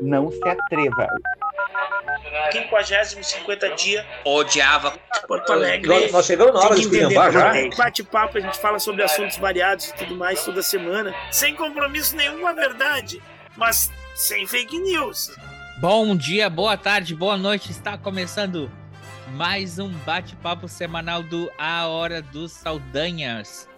Não se atreva. 50, 50 dia. Odiava. Porto Alegre. Nós, nós chegamos na hora de esculhambar já. Bate-papo, a gente fala sobre assuntos variados e tudo mais toda semana. Sem compromisso nenhum com a verdade, mas sem fake news. Bom dia, boa tarde, boa noite. Está começando mais um bate-papo semanal do A Hora dos Saldanhas,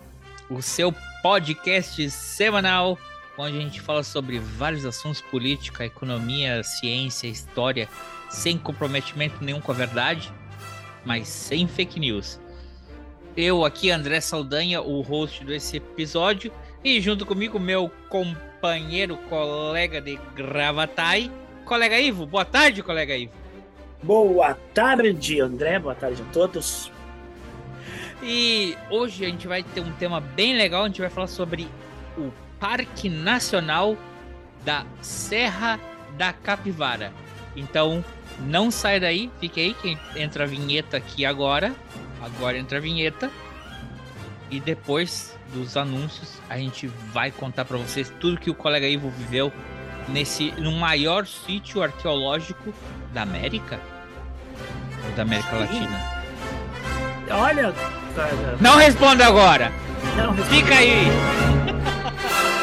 o seu podcast semanal onde a gente fala sobre vários assuntos política, economia, ciência, história, sem comprometimento nenhum com a verdade, mas sem fake news. Eu aqui, André Saldanha, o host desse episódio, e junto comigo meu companheiro, colega de Gravatai, colega Ivo. Boa tarde, colega Ivo. Boa tarde, André. Boa tarde a todos. E hoje a gente vai ter um tema bem legal, a gente vai falar sobre o Parque Nacional da Serra da Capivara. Então, não sai daí, fique aí que entra a vinheta aqui agora. Agora entra a vinheta. E depois dos anúncios, a gente vai contar para vocês tudo que o colega Ivo viveu nesse no maior sítio arqueológico da América ou da América. Latina. Olha. Não responda agora. Não, Fica aí.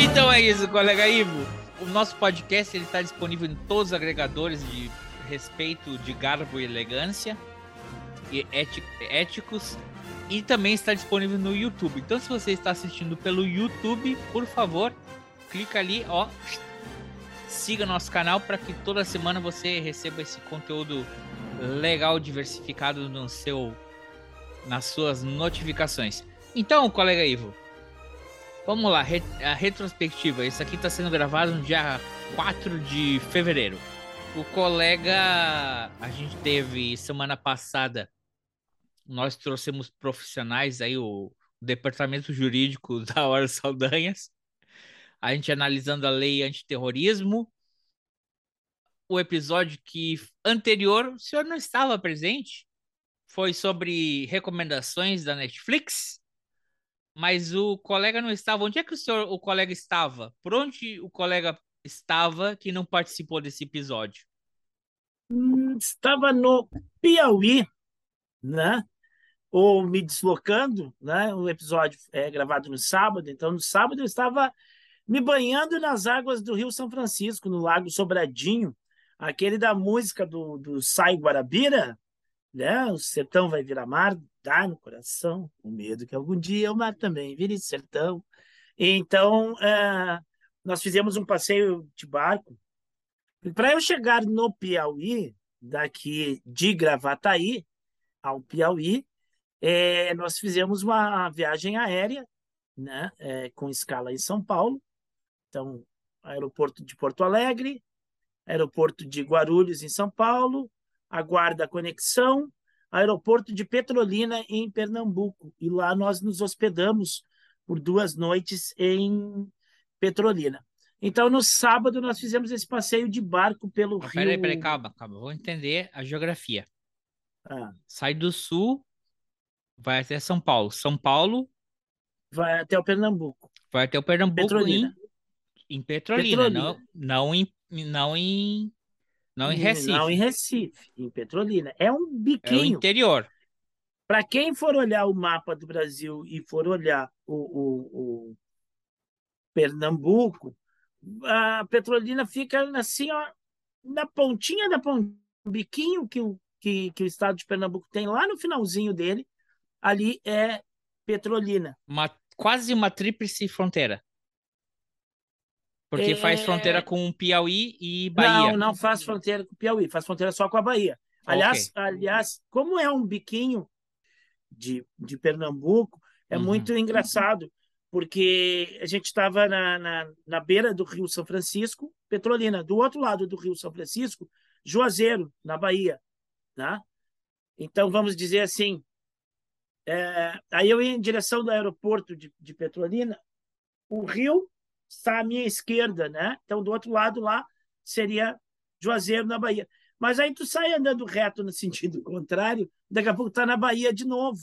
Então é isso, colega Ivo. O nosso podcast ele está disponível em todos os agregadores de respeito, de garbo e elegância e éticos e também está disponível no YouTube. Então, se você está assistindo pelo YouTube, por favor, clica ali, ó, siga nosso canal para que toda semana você receba esse conteúdo legal, diversificado no seu, nas suas notificações. Então, colega Ivo, Vamos lá, a retrospectiva. Isso aqui está sendo gravado no dia 4 de fevereiro. O colega, a gente teve semana passada, nós trouxemos profissionais aí, o, departamento jurídico da Hora Saldanhas, a gente analisando a lei antiterrorismo. O episódio que anterior, o senhor não estava presente, foi sobre recomendações da Netflix mas o colega não estava. Onde é que o senhor, o colega estava? Por onde o colega estava que não participou desse episódio? Hum, estava no Piauí, né? Ou me deslocando, né? O episódio é gravado no sábado, então no sábado eu estava me banhando nas águas do Rio São Francisco, no Lago Sobradinho, aquele da música do, do Sai Guarabira, né? O sertão vai virar mar, dá no coração o medo que algum dia o mar também vire sertão. Então, é, nós fizemos um passeio de barco. Para eu chegar no Piauí, daqui de Gravataí ao Piauí, é, nós fizemos uma viagem aérea, né, é, com escala em São Paulo. Então, aeroporto de Porto Alegre, aeroporto de Guarulhos, em São Paulo, aguarda a conexão, aeroporto de Petrolina, em Pernambuco. E lá nós nos hospedamos por duas noites em Petrolina. Então, no sábado, nós fizemos esse passeio de barco pelo rio. Peraí, peraí, calma, calma. Vou entender a geografia. Ah. Sai do sul, vai até São Paulo. São Paulo. Vai até o Pernambuco. Vai até o Pernambuco Petrolina. Em, em Petrolina, Petrolina. Não, não, em, não em não em Recife. Não em Recife, em Petrolina. É um biquinho. É o interior. Para quem for olhar o mapa do Brasil e for olhar o, o, o Pernambuco, a Petrolina fica assim, ó, na pontinha da pontinha, biquinho que o, que, que o estado de Pernambuco tem lá no finalzinho dele, ali é Petrolina. Uma, quase uma tríplice fronteira. Porque é... faz fronteira com Piauí e Bahia. Não, não faz fronteira com Piauí, faz fronteira só com a Bahia. Aliás, okay. aliás como é um biquinho de, de Pernambuco, é uhum. muito engraçado, porque a gente estava na, na, na, beira do Rio São Francisco, Petrolina, do outro lado do Rio São Francisco, Juazeiro, na Bahia. Né? Então, vamos dizer assim, é, aí eu ia em direção do aeroporto de, de Petrolina, o rio está à minha esquerda, né? Então, do outro lado lá seria Juazeiro, na Bahia. Mas aí tu sai andando reto no sentido contrário, daqui a pouco está na Bahia de novo.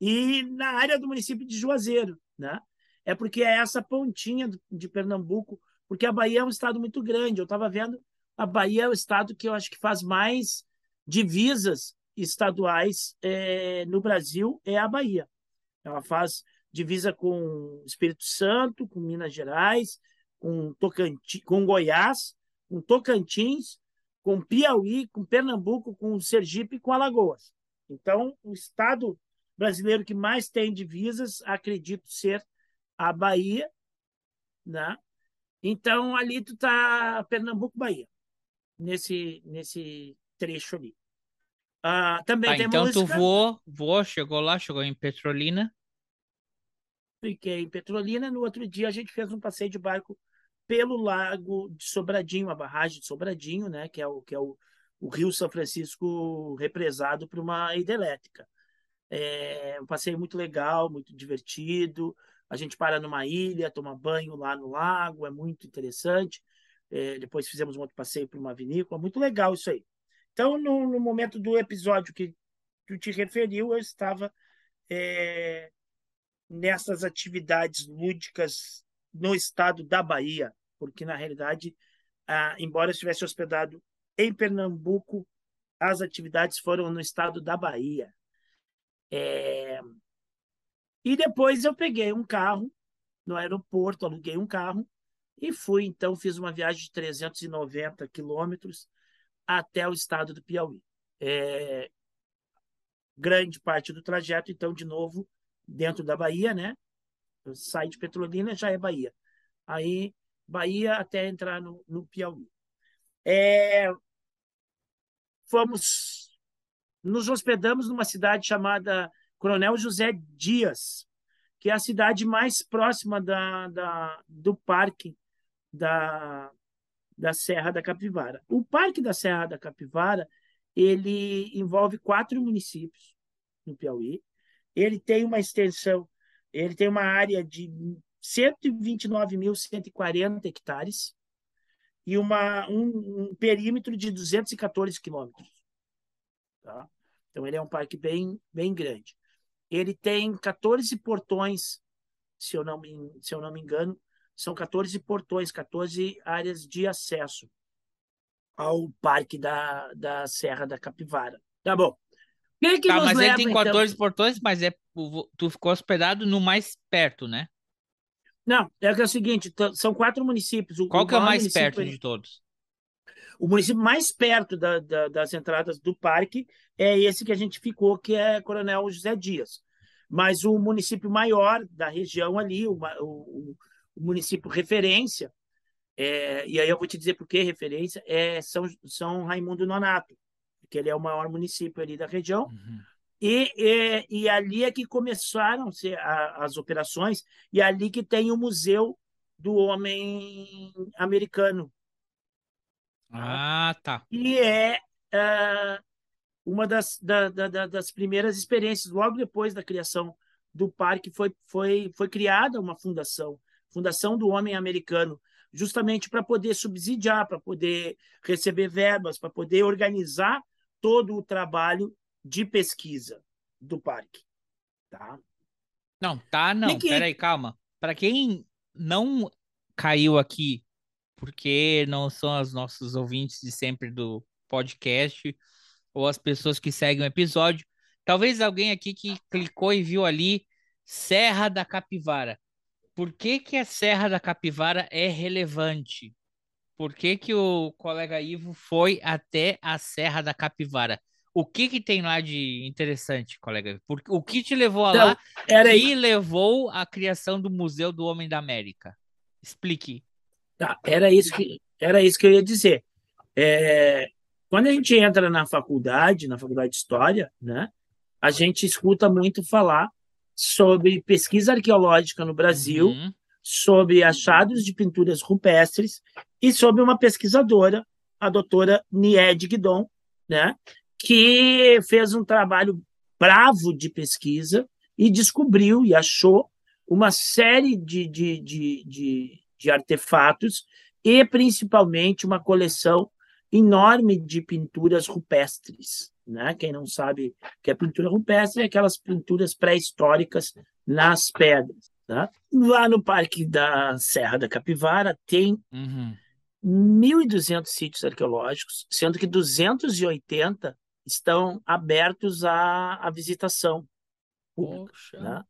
E na área do município de Juazeiro, né? É porque é essa pontinha de Pernambuco, porque a Bahia é um estado muito grande. Eu estava vendo, a Bahia é o estado que eu acho que faz mais divisas estaduais é, no Brasil, é a Bahia. Ela faz divisa com Espírito Santo, com Minas Gerais, com Tocantins, com Goiás, com Tocantins, com Piauí, com Pernambuco, com Sergipe e com Alagoas. Então, o estado brasileiro que mais tem divisas, acredito ser a Bahia, né? Então, ali tu tá Pernambuco, Bahia, nesse, nesse trecho ali. Ah, também tá, tem então música... tu voou, voou, chegou lá, chegou em Petrolina. Fiquei em Petrolina. No outro dia a gente fez um passeio de barco pelo lago de Sobradinho, a barragem de Sobradinho, né? Que é o que é o, o Rio São Francisco represado por uma hidrelétrica. É um passeio muito legal, muito divertido. A gente para numa ilha, toma banho lá no lago, é muito interessante. É, depois fizemos um outro passeio por uma vinícola, muito legal isso aí. Então, no, no momento do episódio que tu te referiu, eu estava é, nessas atividades lúdicas no estado da Bahia, porque na realidade, ah, embora eu estivesse hospedado em Pernambuco, as atividades foram no estado da Bahia. É... E depois eu peguei um carro no aeroporto, aluguei um carro e fui. Então, fiz uma viagem de 390 quilômetros até o estado do Piauí. É... Grande parte do trajeto, então, de novo, dentro da Bahia, né? Sai de Petrolina, já é Bahia. Aí, Bahia até entrar no, no Piauí. É, fomos, nos hospedamos numa cidade chamada Coronel José Dias, que é a cidade mais próxima da, da, do parque da, da Serra da Capivara. O parque da Serra da Capivara ele envolve quatro municípios no Piauí ele tem uma extensão, ele tem uma área de 129.140 hectares e uma, um, um, perímetro de 214 quilômetros. Tá? Então, ele é um parque bem, bem grande. Ele tem 14 portões, se eu, não me, se eu não me engano, são 14 portões, 14 áreas de acesso ao parque da, da Serra da Capivara. Tá bom. Quem que tá, mas leva, ele tem 14 então? portões, mas é, tu ficou hospedado no mais perto, né? Não, é que é o seguinte, são quatro municípios. O, Qual que é o mais perto de todos? O município mais perto da, da, das entradas do parque é esse que a gente ficou, que é Coronel José Dias. Mas o município maior da região ali, o, o, o município referência, é, e aí eu vou te dizer por que referência, é São, São Raimundo Nonato porque ele é o maior município ali da região. Uhum. E, e, e, ali é que começaram a, as operações, e ali que tem o Museu do Homem Americano. Ah, tá. E é uh, uma das, da, da, das primeiras experiências, logo depois da criação do parque, foi, foi, foi criada uma fundação, Fundação do Homem Americano, justamente para poder subsidiar, para poder receber verbas, para poder organizar todo o trabalho de pesquisa do parque. Tá? Não, tá, não. Peraí, calma. Para quem não caiu aqui, porque não são os nossos ouvintes de sempre do podcast, ou as pessoas que seguem o episódio, talvez alguém aqui que clicou e viu ali Serra da Capivara. Por que, que a Serra da Capivara é relevante? Por que, que o colega Ivo foi até a Serra da Capivara? O que que tem lá de interessante, colega? Por, o que te levou então, lá era e levou à criação do Museu do Homem da América? Explique. Tá, era isso que era isso que eu ia dizer. É, quando a gente entra na faculdade, na faculdade de história, né, a gente escuta muito falar sobre pesquisa arqueológica no Brasil, uhum. sobre achados de pinturas rupestres e sobre uma pesquisadora, a doutora Nied Guidon, né, que fez um trabalho bravo de pesquisa e descobriu e achou uma série de, de, de, de, de artefatos e principalmente uma coleção enorme de pinturas rupestres. Né? Quem não sabe que é pintura rupestre é aquelas pinturas pré-históricas nas pedras. Tá? Lá no Parque da Serra da Capivara tem Uhum. 1.200 sítios arqueológicos, sendo que 280 estão abertos à, à visitação pública. Né?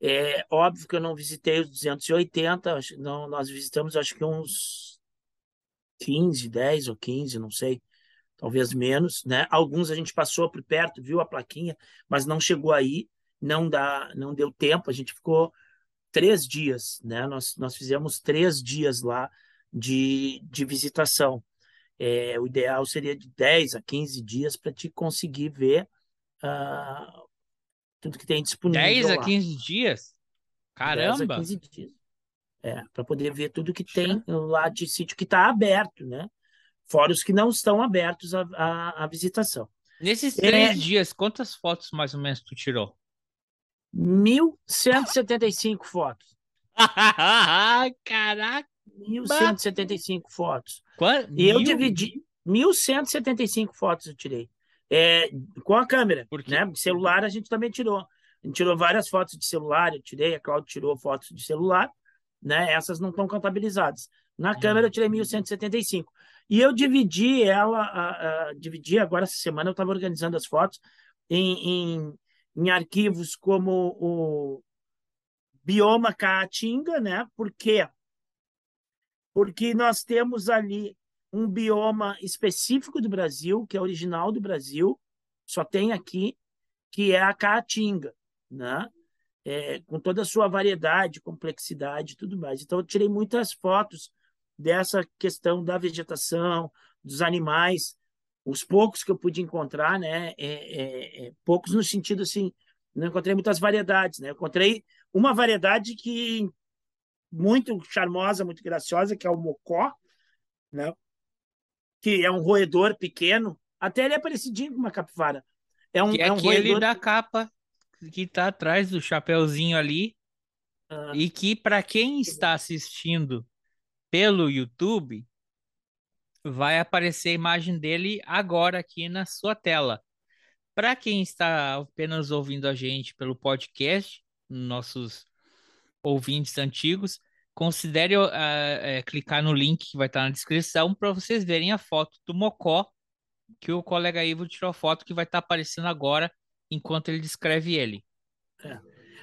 É óbvio que eu não visitei os 280, acho- não, nós visitamos acho que uns 15, 10 ou 15, não sei, talvez menos, né? Alguns a gente passou por perto, viu a plaquinha, mas não chegou aí, não dá, não deu tempo, a gente ficou três dias, né? Nós, nós fizemos três dias lá de, de visitação. É, o ideal seria de 10 a 15 dias para te conseguir ver ah, tudo que tem disponível 10 a lá. 15 dias? 10 a Caramba! 15 dias. É, para poder ver tudo que tem lá de sítio que está aberto, né? Fora os que não estão abertos à, à, à visitação. Nesses É. três dias, quantas fotos mais ou menos tu tirou? 1.175 fotos. Caraca! 1.175 fofotos. Quanto? E eu Mil? dividi 1.175 fotos eu tirei. É, com a câmera, Por quê? né? De celular a gente também tirou. A gente tirou várias fotos de celular, eu tirei, a Cláudia tirou fotos de celular, né? Essas não estão contabilizadas. Na Hum. câmera eu tirei 1.175. E eu dividi ela, a, a- dividi agora essa semana, eu estava organizando as fotos em, em, em arquivos como o Bioma Caatinga, né? Por quê? Porque nós temos ali um bioma específico do Brasil, que é original do Brasil, só tem aqui, que é a Caatinga, né? É, com toda a sua variedade, complexidade e tudo mais. Então, eu tirei muitas fotos dessa questão da vegetação, dos animais, os poucos que eu pude encontrar, né? É, é, é, poucos no sentido assim, não encontrei muitas variedades, né? Eu encontrei uma variedade que muito charmosa, muito graciosa, que é o mocó, né? Que é um roedor pequeno, até ele é parecidinho com uma capivara. É um, Que é é um aquele roedor da capa que tá atrás do chapeuzinho ali. Ah. E que, para quem está assistindo pelo YouTube, vai aparecer a imagem dele agora aqui na sua tela. Para quem está apenas ouvindo a gente pelo podcast, nossos ouvintes antigos, considere eh, clicar no link que vai estar na descrição para vocês verem a foto do Mocó, que o colega Ivo tirou a foto que vai estar aparecendo agora enquanto ele descreve ele.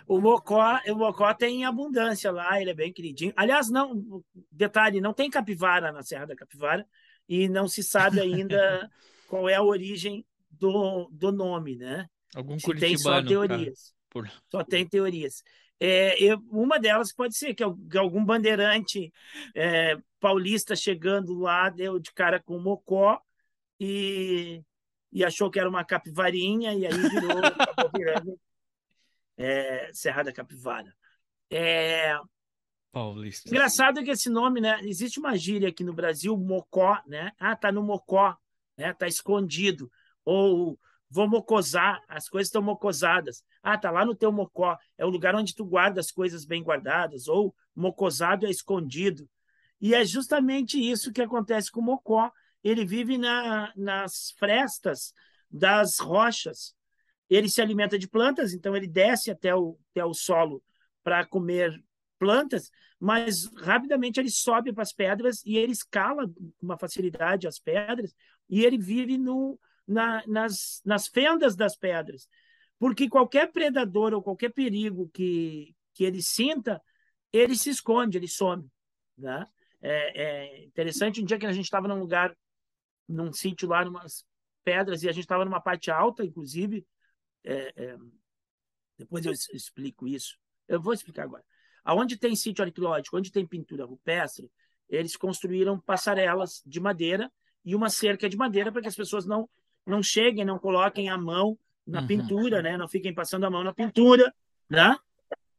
O mocó, o mocó tem em abundância lá, ele é bem queridinho. Aliás, não, detalhe, não tem capivara na Serra da Capivara e não se sabe ainda qual é a origem do, do nome, né? Algum Se tem só cara, teorias. por- Só tem teorias. É, eu- uma delas pode ser que, que algum bandeirante é, paulista chegando lá deu de cara com o mocó e, e achou que era uma capivarinha e aí virou, acabou virando é, Serra da Capivara. É, Paulista. engraçado que esse nome, né? Existe uma gíria aqui no Brasil, mocó, né? Ah, tá no mocó, né? Tá escondido. Ou vou mocosar, as coisas estão mocosadas. Ah, tá lá no teu mocó, é o lugar onde tu guarda as coisas bem guardadas. Ou mocosado é escondido. E é justamente isso que acontece com o mocó. Ele vive na, nas frestas das rochas. Ele se alimenta de plantas, então ele desce até o, até o solo para comer plantas, mas rapidamente ele sobe para as pedras e ele escala com uma facilidade as pedras e ele vive no, na, nas, nas fendas das pedras. Porque qualquer predador ou qualquer perigo que, que ele sinta, ele se esconde, ele some. Né? É, é interessante, um dia que a gente estava num lugar, num sítio lá, numas pedras, e a gente estava numa parte alta, inclusive, é, é, depois eu explico isso. Eu vou explicar agora. Aonde tem sítio arqueológico, onde tem pintura rupestre, eles construíram passarelas de madeira e uma cerca de madeira para que as pessoas não não cheguem, não coloquem a mão na Uhum. pintura, né? Não fiquem passando a mão na pintura, né?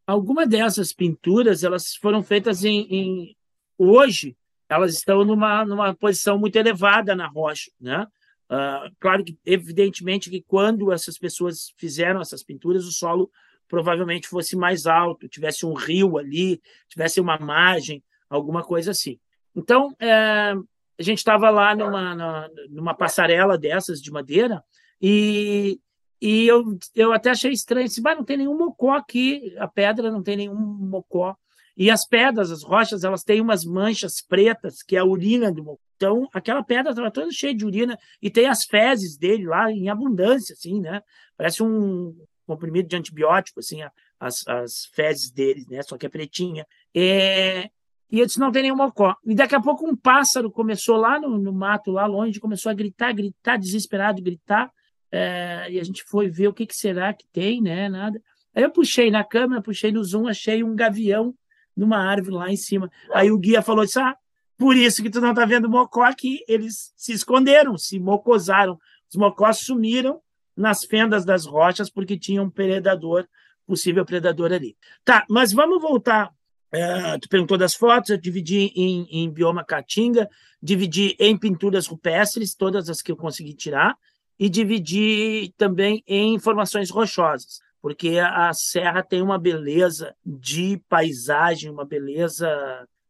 Alguma dessas pinturas, elas foram feitas em, em hoje, elas estão numa numa posição muito elevada na rocha, né? Ah, claro que, evidentemente, que quando essas pessoas fizeram essas pinturas, o solo provavelmente fosse mais alto, tivesse um rio ali, tivesse uma margem, alguma coisa assim. Então, é, a gente estava lá numa, numa passarela dessas de madeira e, e eu, eu até achei estranho. Disse, não tem nenhum mocó aqui, a pedra não tem nenhum mocó. E as pedras, as rochas, elas têm umas manchas pretas, que é a urina do mocó. Então, aquela pedra estava toda cheia de urina e tem as fezes dele lá em abundância, assim, né? Parece um comprimido de antibiótico, assim, as, as fezes dele, né? Só que é pretinha. É... E eu disse, não tem nenhum mocó. E daqui a pouco um pássaro começou lá no, no mato, lá longe, começou a gritar, gritar, desesperado, gritar. É... E a gente foi ver o que, que será que tem, né? Nada. Aí eu puxei na câmera, puxei no zoom, achei um gavião numa árvore lá em cima. Aí o guia falou assim, ah, por isso que tu não está vendo mocó aqui. Eles se esconderam, se mocosaram. Os mocós sumiram nas fendas das rochas porque tinha um predador, possível predador ali. Tá, mas vamos voltar. É, tu perguntou das fotos, eu dividi em, em bioma caatinga, dividi em pinturas rupestres, todas as que eu consegui tirar, e dividi também em informações rochosas, porque a serra tem uma beleza de paisagem, uma beleza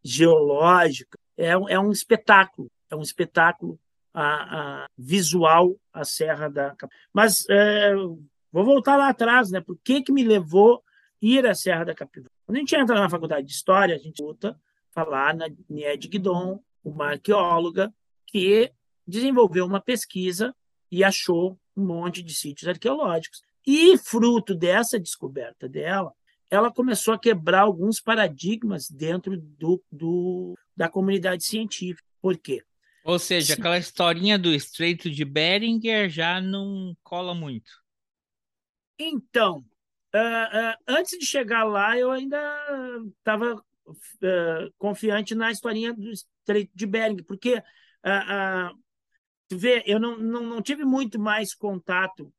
geológica, é, é um espetáculo, é um espetáculo a, a visual a Serra da Mas é, vou voltar lá atrás, né? Por que, que me levou ir à Serra da Capivara? Quando a gente entra na faculdade de História, a gente luta falar na Nied Guidon, uma arqueóloga que desenvolveu uma pesquisa e achou um monte de sítios arqueológicos. E fruto dessa descoberta dela, ela começou a quebrar alguns paradigmas dentro do, do, da comunidade científica. Por quê? Ou seja, Sim. aquela historinha do Estreito de Beringer já não cola muito. Então, uh, antes de chegar lá, eu ainda estava uh, confiante na historinha do Estreito de Bering, porque tu vê, eu não, não, não tive muito mais contato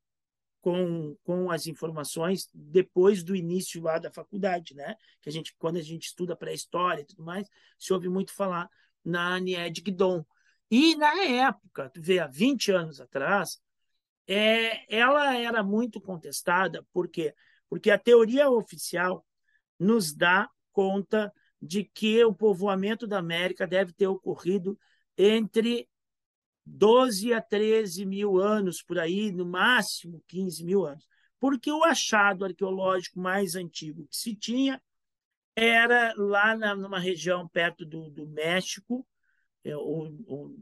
com, com as informações depois do início lá da faculdade, né? Que a gente, quando a gente estuda pré-história e tudo mais, se ouve muito falar na Anied Guidon. E na época, tu vê, há 20 anos atrás, é, ela era muito contestada, por quê? Porque a teoria oficial nos dá conta de que o povoamento da América deve ter ocorrido entre 12 a 13 mil anos por aí, no máximo 15 mil anos. Porque o achado arqueológico mais antigo que se tinha era lá na, numa região perto do, do México, é, ou, ou,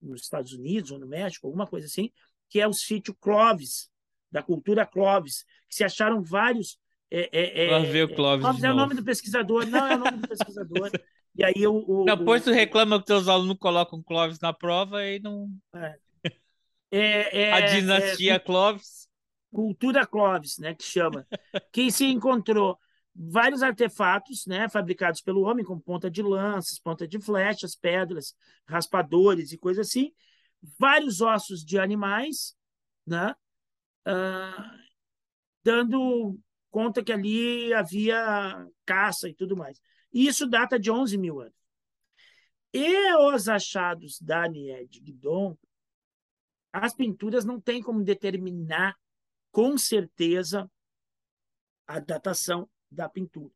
nos Estados Unidos, ou no México, alguma coisa assim, que é o sítio Clovis, da cultura Clovis, que se acharam vários. É, é, é, ver o Clovis. Clovis é o nome do pesquisador, não é o nome do pesquisador. E aí o. o Depois tu reclama que teus alunos colocam Clóvis na prova e não. É. É, é, a dinastia é, Clóvis. Cultura Clóvis, né? Que chama. que se encontrou vários artefatos, né? Fabricados pelo homem, como ponta de lanças, ponta de flechas, pedras, raspadores e coisas assim. Vários ossos de animais, né? Ah, dando conta que ali havia caça e tudo mais. E isso data de 11 mil anos. E os achados da Nied Guidon, as pinturas não têm como determinar com certeza a datação da pintura.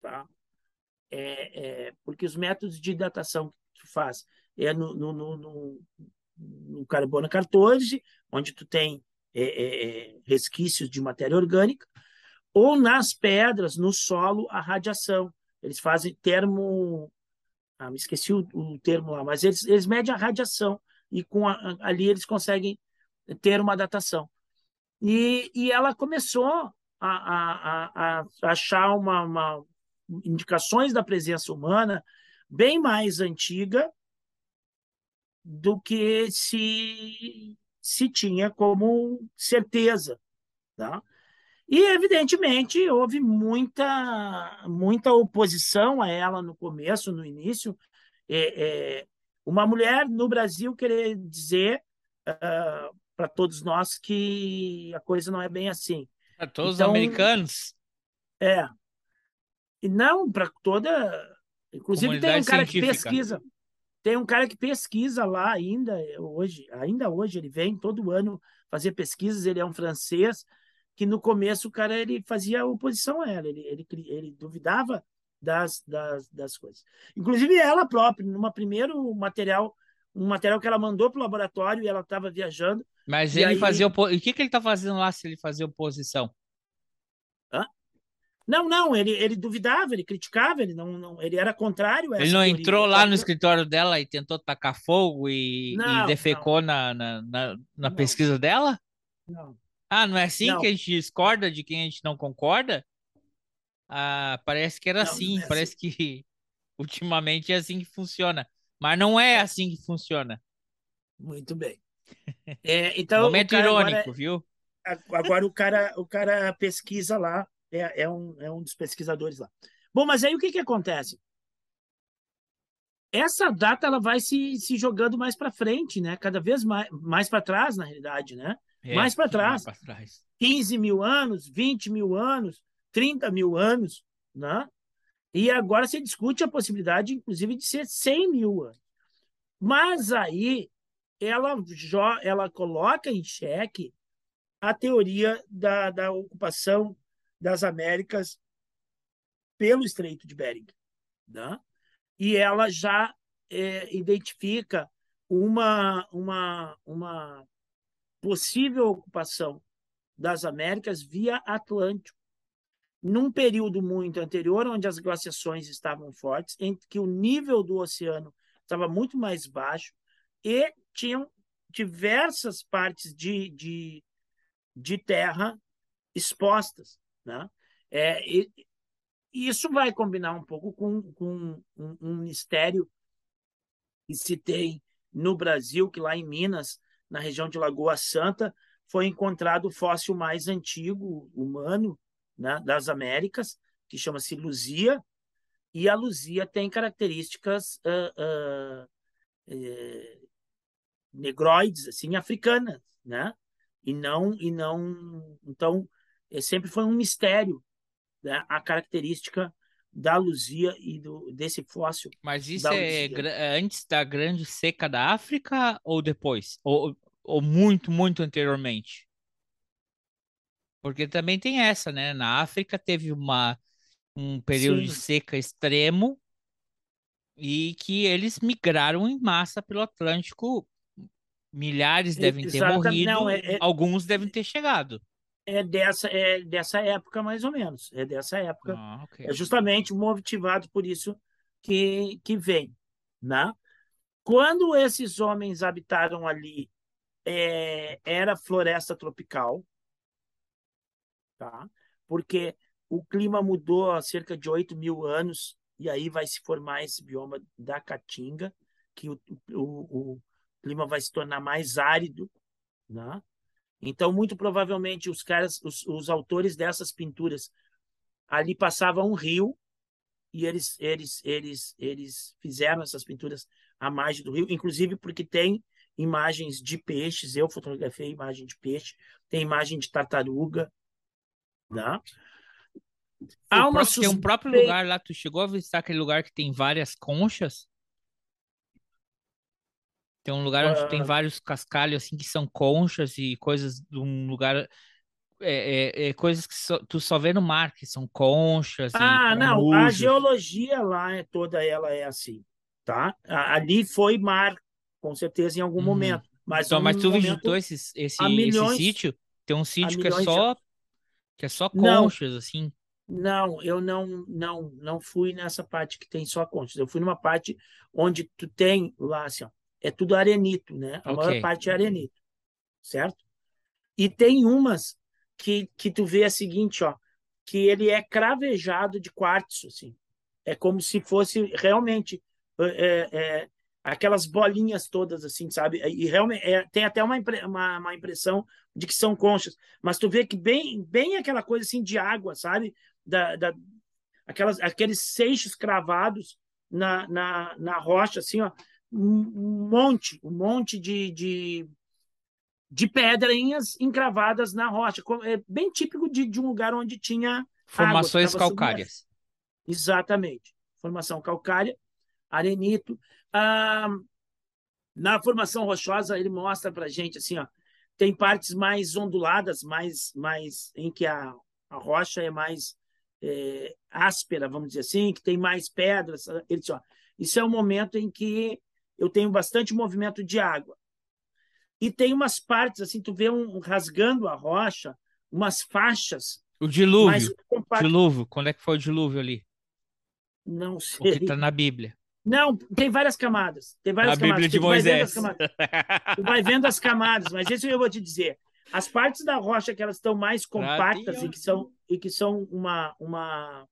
Tá? É, é, porque os métodos de datação que tu faz é no, no, no, no carbono 14, onde tu tem é, é, é, resquícios de matéria orgânica, ou nas pedras, no solo, a radiação. Eles fazem termo. Ah, me esqueci o, o termo lá, mas eles, eles medem a radiação e com a, ali eles conseguem ter uma datação. E, e ela começou a, a, a, achar uma, uma, indicações da presença humana bem mais antiga do que se, se tinha como certeza. Tá? E, evidentemente, houve muita, muita oposição a ela no começo, no início. É, é, uma mulher no Brasil querer dizer uh, para todos nós que a coisa não é bem assim. Para todos então, os americanos? É. E não para toda. Inclusive, tem um cara científica. que pesquisa. Tem um cara que pesquisa lá ainda hoje, ainda hoje ele vem todo ano fazer pesquisas, ele é um francês, que no começo o cara ele fazia oposição a ela, ele, ele, ele duvidava das, das, das coisas. Inclusive ela própria, numa primeiro material, um material que ela mandou para o laboratório e ela estava viajando. Mas ele aí- fazia opo... E o que, que ele tá fazendo lá se ele fazia oposição? Não, não, ele, ele duvidava, ele criticava, ele não, não ele era contrário a Ele não teoria. entrou lá no escritório dela e tentou tacar fogo e, e Não, defecou na, na, na, na Não. pesquisa dela? Não. Ah, não é assim Não. que a gente discorda de quem a gente não concorda? Ah, parece que era Não, assim, não é parece que ultimamente é assim que funciona. Mas não é assim que funciona. Muito bem. É, então, Momento cara agora- irônico, viu? Agora o cara, o cara pesquisa lá, é, é, um, é um dos pesquisadores lá. Bom, mas aí o que, que acontece? Essa data ela vai se, se jogando mais para frente, né? Cada vez mais, mais para trás, na realidade, né? É, Mais pra trás. mais pra trás. 15 mil anos, 20 mil anos, 30 mil anos, né? E agora se discute a possibilidade, inclusive, de ser 100 mil anos. Mas aí ela, ela coloca em xeque a teoria da, da ocupação das Américas pelo Estreito de Bering. Né? E ela já é, identifica uma, uma, uma possível ocupação das Américas via Atlântico, num período muito anterior, onde as glaciações estavam fortes, em que o nível do oceano estava muito mais baixo e tinham diversas partes de, de, de terra expostas. Né? É, e, isso vai combinar um pouco com, com um, um mistério que se tem no Brasil, que lá em Minas, na região de Lagoa Santa, foi encontrado o fóssil mais antigo humano né, das Américas, que chama-se Luzia, e a Luzia tem características uh, uh, eh, negroides, assim, africanas, né? E não, e não, então, sempre foi um mistério né, a característica da Luzia e do, desse fóssil. Mas isso é é antes da grande seca da África ou depois? Ou, ou muito, muito anteriormente? Porque também tem essa, né? Na África teve uma, um período de Sim. seca extremo e que eles migraram em massa pelo Atlântico. Milhares devem ter exatamente. morrido, Não, é- é- alguns devem ter chegado. É dessa, é dessa época, mais ou menos. É dessa época. Ah, ok. É justamente motivado por isso que, que vem. Né? Quando esses homens habitaram ali, é, era floresta tropical, tá? porque o clima mudou há cerca de 8 mil anos, e aí vai se formar esse bioma da Caatinga, que o, o, o clima vai se tornar mais árido. Né? Então, muito provavelmente, os caras, os, os autores dessas pinturas ali passavam um rio e eles, eles, eles, eles fizeram essas pinturas à margem do rio, inclusive porque tem imagens de peixes. Eu fotografei imagem de peixe, tem imagem de tartaruga. Né? Há uma pró- tem um próprio lugar lá, tu chegou a visitar aquele lugar que tem várias conchas? Tem um lugar onde tem vários cascalhos assim que são conchas e coisas de um lugar é, é- é coisas que só- tu só vê no mar, que são conchas Ah, não, a geologia lá é toda ela é assim, tá? Ali foi mar, com certeza, em algum Uhum. momento. Mas, Então, um mas tu momento- visitou esse, esse, há esse milhões- sítio? Tem um sítio que é milhões de só que é só Não. conchas assim. Não, eu não, não, não fui nessa parte que tem só conchas. Eu fui numa parte onde tu tem lá, assim, ó, é tudo arenito, né? A maior Ok. parte é arenito, certo? E tem umas que, que tu vê a seguinte, ó, que ele é cravejado de quartzo, assim. É como se fosse realmente é, é, aquelas bolinhas todas, assim, sabe? E realmente é, tem até uma, uma, uma impressão de que são conchas, mas tu vê que bem, bem aquela coisa assim de água, sabe? Da, da, aquelas, aqueles seixos cravados na, na, na rocha, assim, ó, um monte, um monte de, de, de pedrinhas encravadas na rocha. É bem típico de, de um lugar onde tinha Formações tava calcárias. Exatamente. Formação calcária, arenito. Ah, na formação rochosa, ele mostra para gente assim, ó, tem partes mais onduladas, mais, mais em que a, a rocha é mais é, áspera, vamos dizer assim, que tem mais pedras. Ele disse, ó, isso é o momento em que eu tenho bastante movimento de água. E tem umas partes, assim, tu vê um, rasgando a rocha, umas faixas. O dilúvio. Dilúvio, quando é que foi o dilúvio ali? Não sei. O que está na Bíblia. Não, tem várias camadas. Tem várias na camadas. Bíblia de Moisés. Tu vai vendo as camadas, mas isso eu vou te dizer. As partes da rocha que elas estão mais compactas e que são, e que são uma, uma.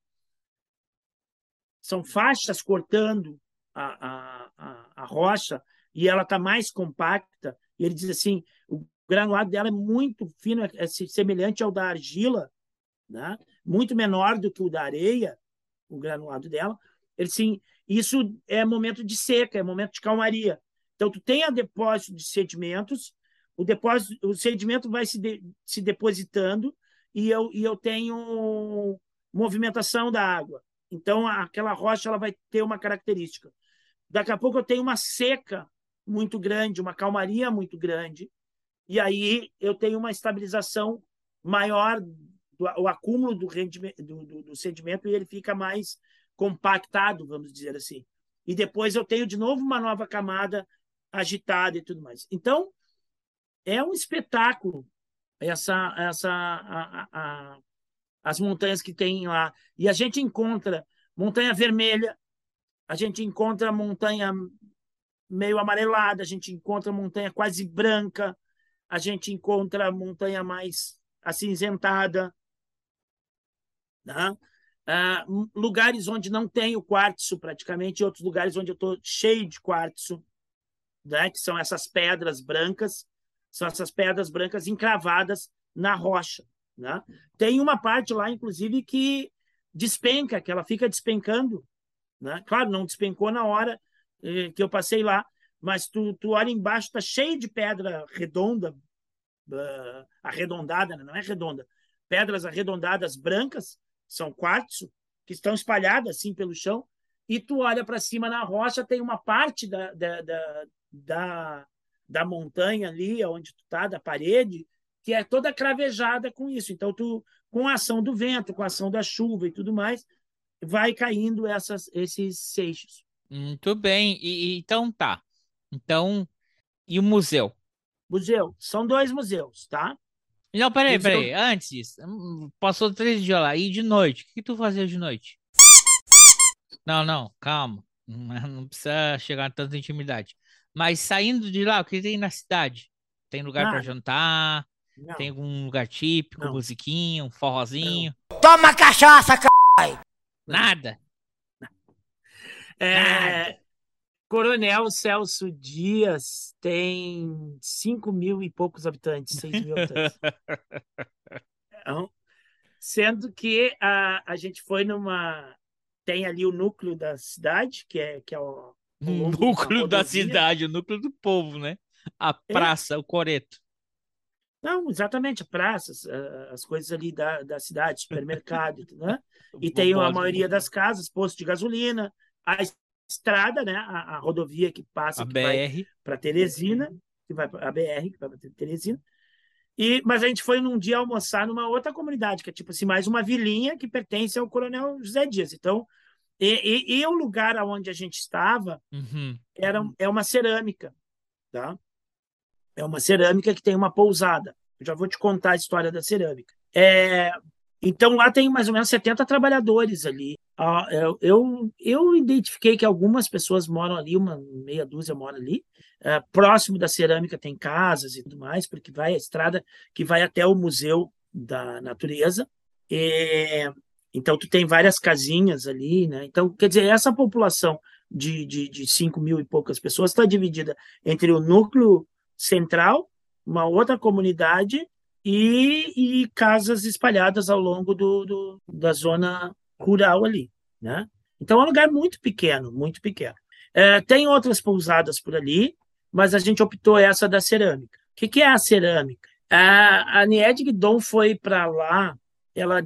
São faixas cortando a, a, a, rocha e ela está mais compacta. E ele diz assim: o granulado dela é muito fino, é, é semelhante ao da argila, né? muito menor do que o da areia, o granulado dela. Ele sim, isso é momento de seca, é momento de calmaria. Então, tu tem a depósito de sedimentos o depósito, o sedimento vai se, de, se depositando e eu, e eu tenho movimentação da água. Então, aquela rocha ela vai ter uma característica. Daqui a pouco eu tenho uma seca muito grande, uma calmaria muito grande, e aí eu tenho uma estabilização maior, do, o acúmulo do, do, do, do sedimento e ele fica mais compactado, vamos dizer assim. E depois eu tenho de novo uma nova camada agitada e tudo mais. Então, é um espetáculo essa, essa a, a, as montanhas que tem lá. E a gente encontra montanha vermelha, a gente encontra montanha meio amarelada, a gente encontra montanha quase branca, a gente encontra montanha mais acinzentada. Né? Ah, lugares onde não tem o quartzo praticamente, outros lugares onde eu estou cheio de quartzo, né? que são essas pedras brancas são essas pedras brancas encravadas na rocha. Né? Tem uma parte lá, inclusive, que despenca, que ela fica despencando. Né? Claro, não despencou na hora eh, que eu passei lá, mas tu, tu olha embaixo, está cheio de pedra redonda, uh, arredondada, né? não é redonda, pedras arredondadas brancas, são quartzo, que estão espalhadas assim pelo chão, e tu olha para cima na rocha, tem uma parte da, da, da, da da montanha ali, onde tu tá, da parede, que é toda cravejada com isso. Então, tu, com a ação do vento, com a ação da chuva e tudo mais, vai caindo essas, esses seixos. Muito bem. E, então tá. Então, e o museu? Museu. São dois museus, tá? Não, peraí, museu... peraí. Antes, passou três dias lá. E de noite? O que tu fazia de noite? Não, não, calma. Não precisa chegar a tanta intimidade. Mas saindo de lá, o que tem na cidade? Tem lugar para jantar? Não. Tem algum lugar típico, não. musiquinha, um forrozinho? Não. Toma cachaça, c... Nada. É, Nada. Coronel Celso Dias tem 5 mil e poucos habitantes, 6 mil habitantes. então, sendo que a, a gente foi numa. Tem ali o núcleo da cidade, que é, que é o, o núcleo da cidade, o núcleo do povo, né? A é. praça, é. o coreto. Não, exatamente, a praça, as coisas ali da, da cidade, supermercado, né? E tem a maioria das casas, posto de gasolina, a estrada, né? A, a rodovia que passa a BR para Teresina, que vai a BR que vai para Teresina. E, mas a gente foi num dia almoçar numa outra comunidade, que é tipo assim, mais uma vilinha que pertence ao Coronel José Dias. Então, e, e, e o lugar onde a gente estava uhum. era, é uma cerâmica, tá? É uma cerâmica que tem uma pousada. Eu já vou te contar a história da cerâmica. É, então lá tem mais ou menos 70 trabalhadores ali. Ah, eu, eu, eu, identifiquei que algumas pessoas moram ali, uma meia dúzia mora ali. É, próximo da cerâmica tem casas e tudo mais, porque vai a estrada que vai até o Museu da Natureza. E, então, tu tem várias casinhas ali, né? Então, quer dizer, essa população de, de, de 5 mil e poucas pessoas está dividida entre o núcleo central, uma outra comunidade e, e casas espalhadas ao longo do, do, da zona rural ali, né? Então, é um lugar muito pequeno, muito pequeno. É, tem outras pousadas por ali, mas a gente optou essa da cerâmica. O que, que é a cerâmica? A, a Nied Guidon foi para lá, ela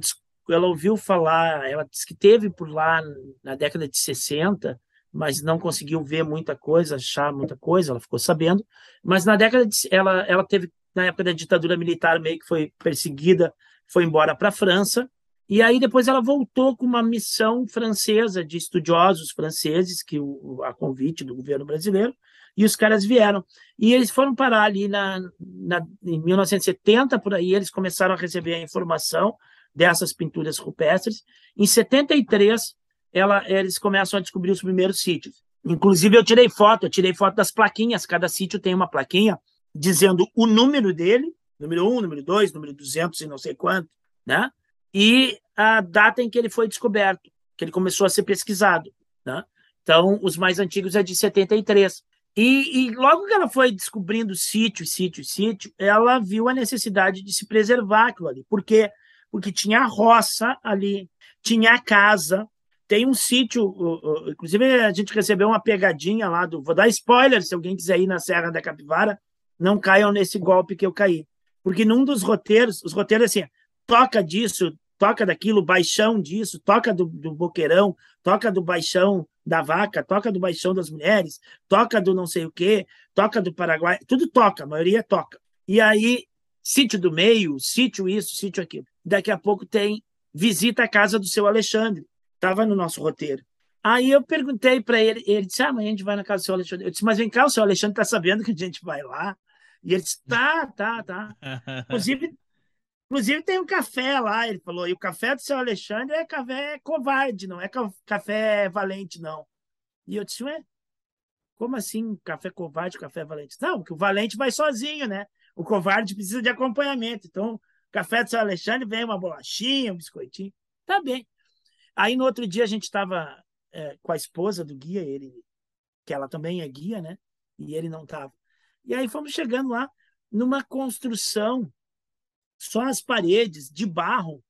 ela ouviu falar, ela disse que teve por lá na década de 60, mas não conseguiu ver muita coisa, achar muita coisa, ela ficou sabendo. Mas na década de, ela, ela teve na época da ditadura militar meio que foi perseguida, foi embora para a França E aí depois ela voltou com uma missão francesa de estudiosos franceses, que o, a convite do governo brasileiro, e os caras vieram. E eles foram parar ali na, na, em 1970, por aí, eles começaram a receber a informação dessas pinturas rupestres. Em 73, ela, eles começam a descobrir os primeiros sítios. Inclusive, eu tirei foto, eu tirei foto das plaquinhas. Cada sítio tem uma plaquinha dizendo o número dele, número 1, número 2, número 200 e não sei quanto, né? E a data em que ele foi descoberto, que ele começou a ser pesquisado, né? Então, os mais antigos é de 73. E, e logo que ela foi descobrindo sítio, sítio, sítio, ela viu a necessidade de se preservar aquilo ali. Por quê? Porque tinha roça ali, tinha casa, tem um sítio, inclusive a gente recebeu uma pegadinha lá do. Vou dar spoiler se alguém quiser ir na Serra da Capivara, não caiam nesse golpe que eu caí. Porque num dos roteiros, os roteiros assim, toca disso, toca daquilo, baixão disso, toca do, do boqueirão, toca do baixão da vaca, toca do baixão das mulheres, toca do não sei o quê, toca do Paraguai, tudo toca, a maioria toca. E aí, sítio do meio, sítio isso, sítio aquilo. Daqui a pouco tem visita à casa do seu Alexandre Estava no nosso roteiro. Aí eu perguntei para ele, ele disse: ah, amanhã a gente vai na casa do seu Alexandre. Eu disse: mas vem cá, o seu Alexandre está sabendo que a gente vai lá? E ele disse: tá, tá, tá. Inclusive, inclusive tem um café lá, ele falou. E o café do seu Alexandre é café covarde, não é café valente, não. E eu disse: ué, como assim café covarde, café valente? Não, porque o valente vai sozinho, né? O covarde precisa de acompanhamento. Então, café do seu Alexandre vem uma bolachinha, um biscoitinho. Tá bem. Aí no outro dia a gente estava é, com a esposa do guia, ele, que ela também é guia, né? E ele não estava. E aí fomos chegando lá numa construção, só as paredes de barro,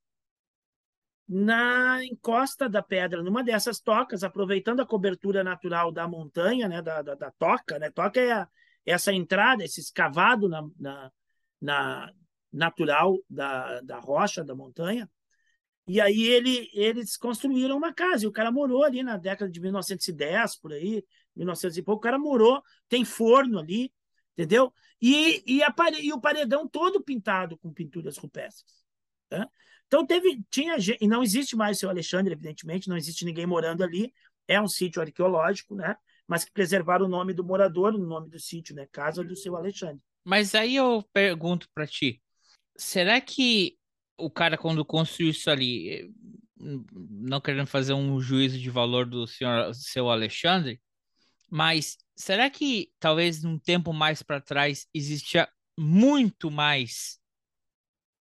na encosta da pedra, numa dessas tocas, aproveitando a cobertura natural da montanha, né, da, da, da toca, né? Toca é a, essa entrada, esse escavado na, na, na natural da, da rocha, da montanha. E aí ele, eles construíram uma casa, e o cara morou ali na década de 1910, por aí, 1900 e pouco, o cara morou, tem forno ali, entendeu? E, e, a e o paredão todo pintado com pinturas rupestres. Né? Então teve, tinha, e não existe mais o seu Alexandre, evidentemente, não existe ninguém morando ali, é um sítio arqueológico, né? Mas que preservaram o nome do morador, o nome do sítio, né? Casa do seu Alexandre. Mas aí eu pergunto para ti, será que o cara, quando construiu isso ali, eh, não querendo fazer um juízo de valor do senhor, seu Alexandre, mas será que talvez um tempo mais para trás existia muito mais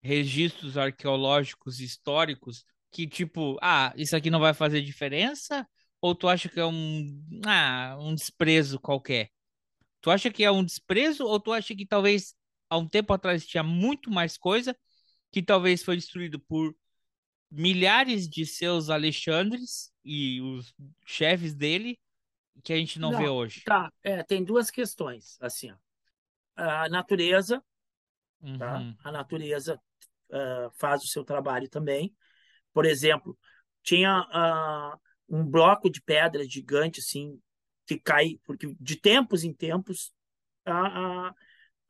registros arqueológicos históricos que tipo, ah, isso aqui não vai fazer diferença? Ou tu acha que é um, ah, um desprezo qualquer? Tu acha que é um desprezo ou tu acha que talvez há um tempo atrás tinha muito mais coisa que talvez foi destruído por milhares de seus Alexandres e os chefes dele que a gente não, não vê hoje. Tá, é, tem duas questões, assim, ó. a natureza, tá? uhum. tá? A natureza uh, faz o seu trabalho também. Por exemplo, tinha uh, um bloco de pedra gigante, assim, que cai, porque de tempos em tempos, uh,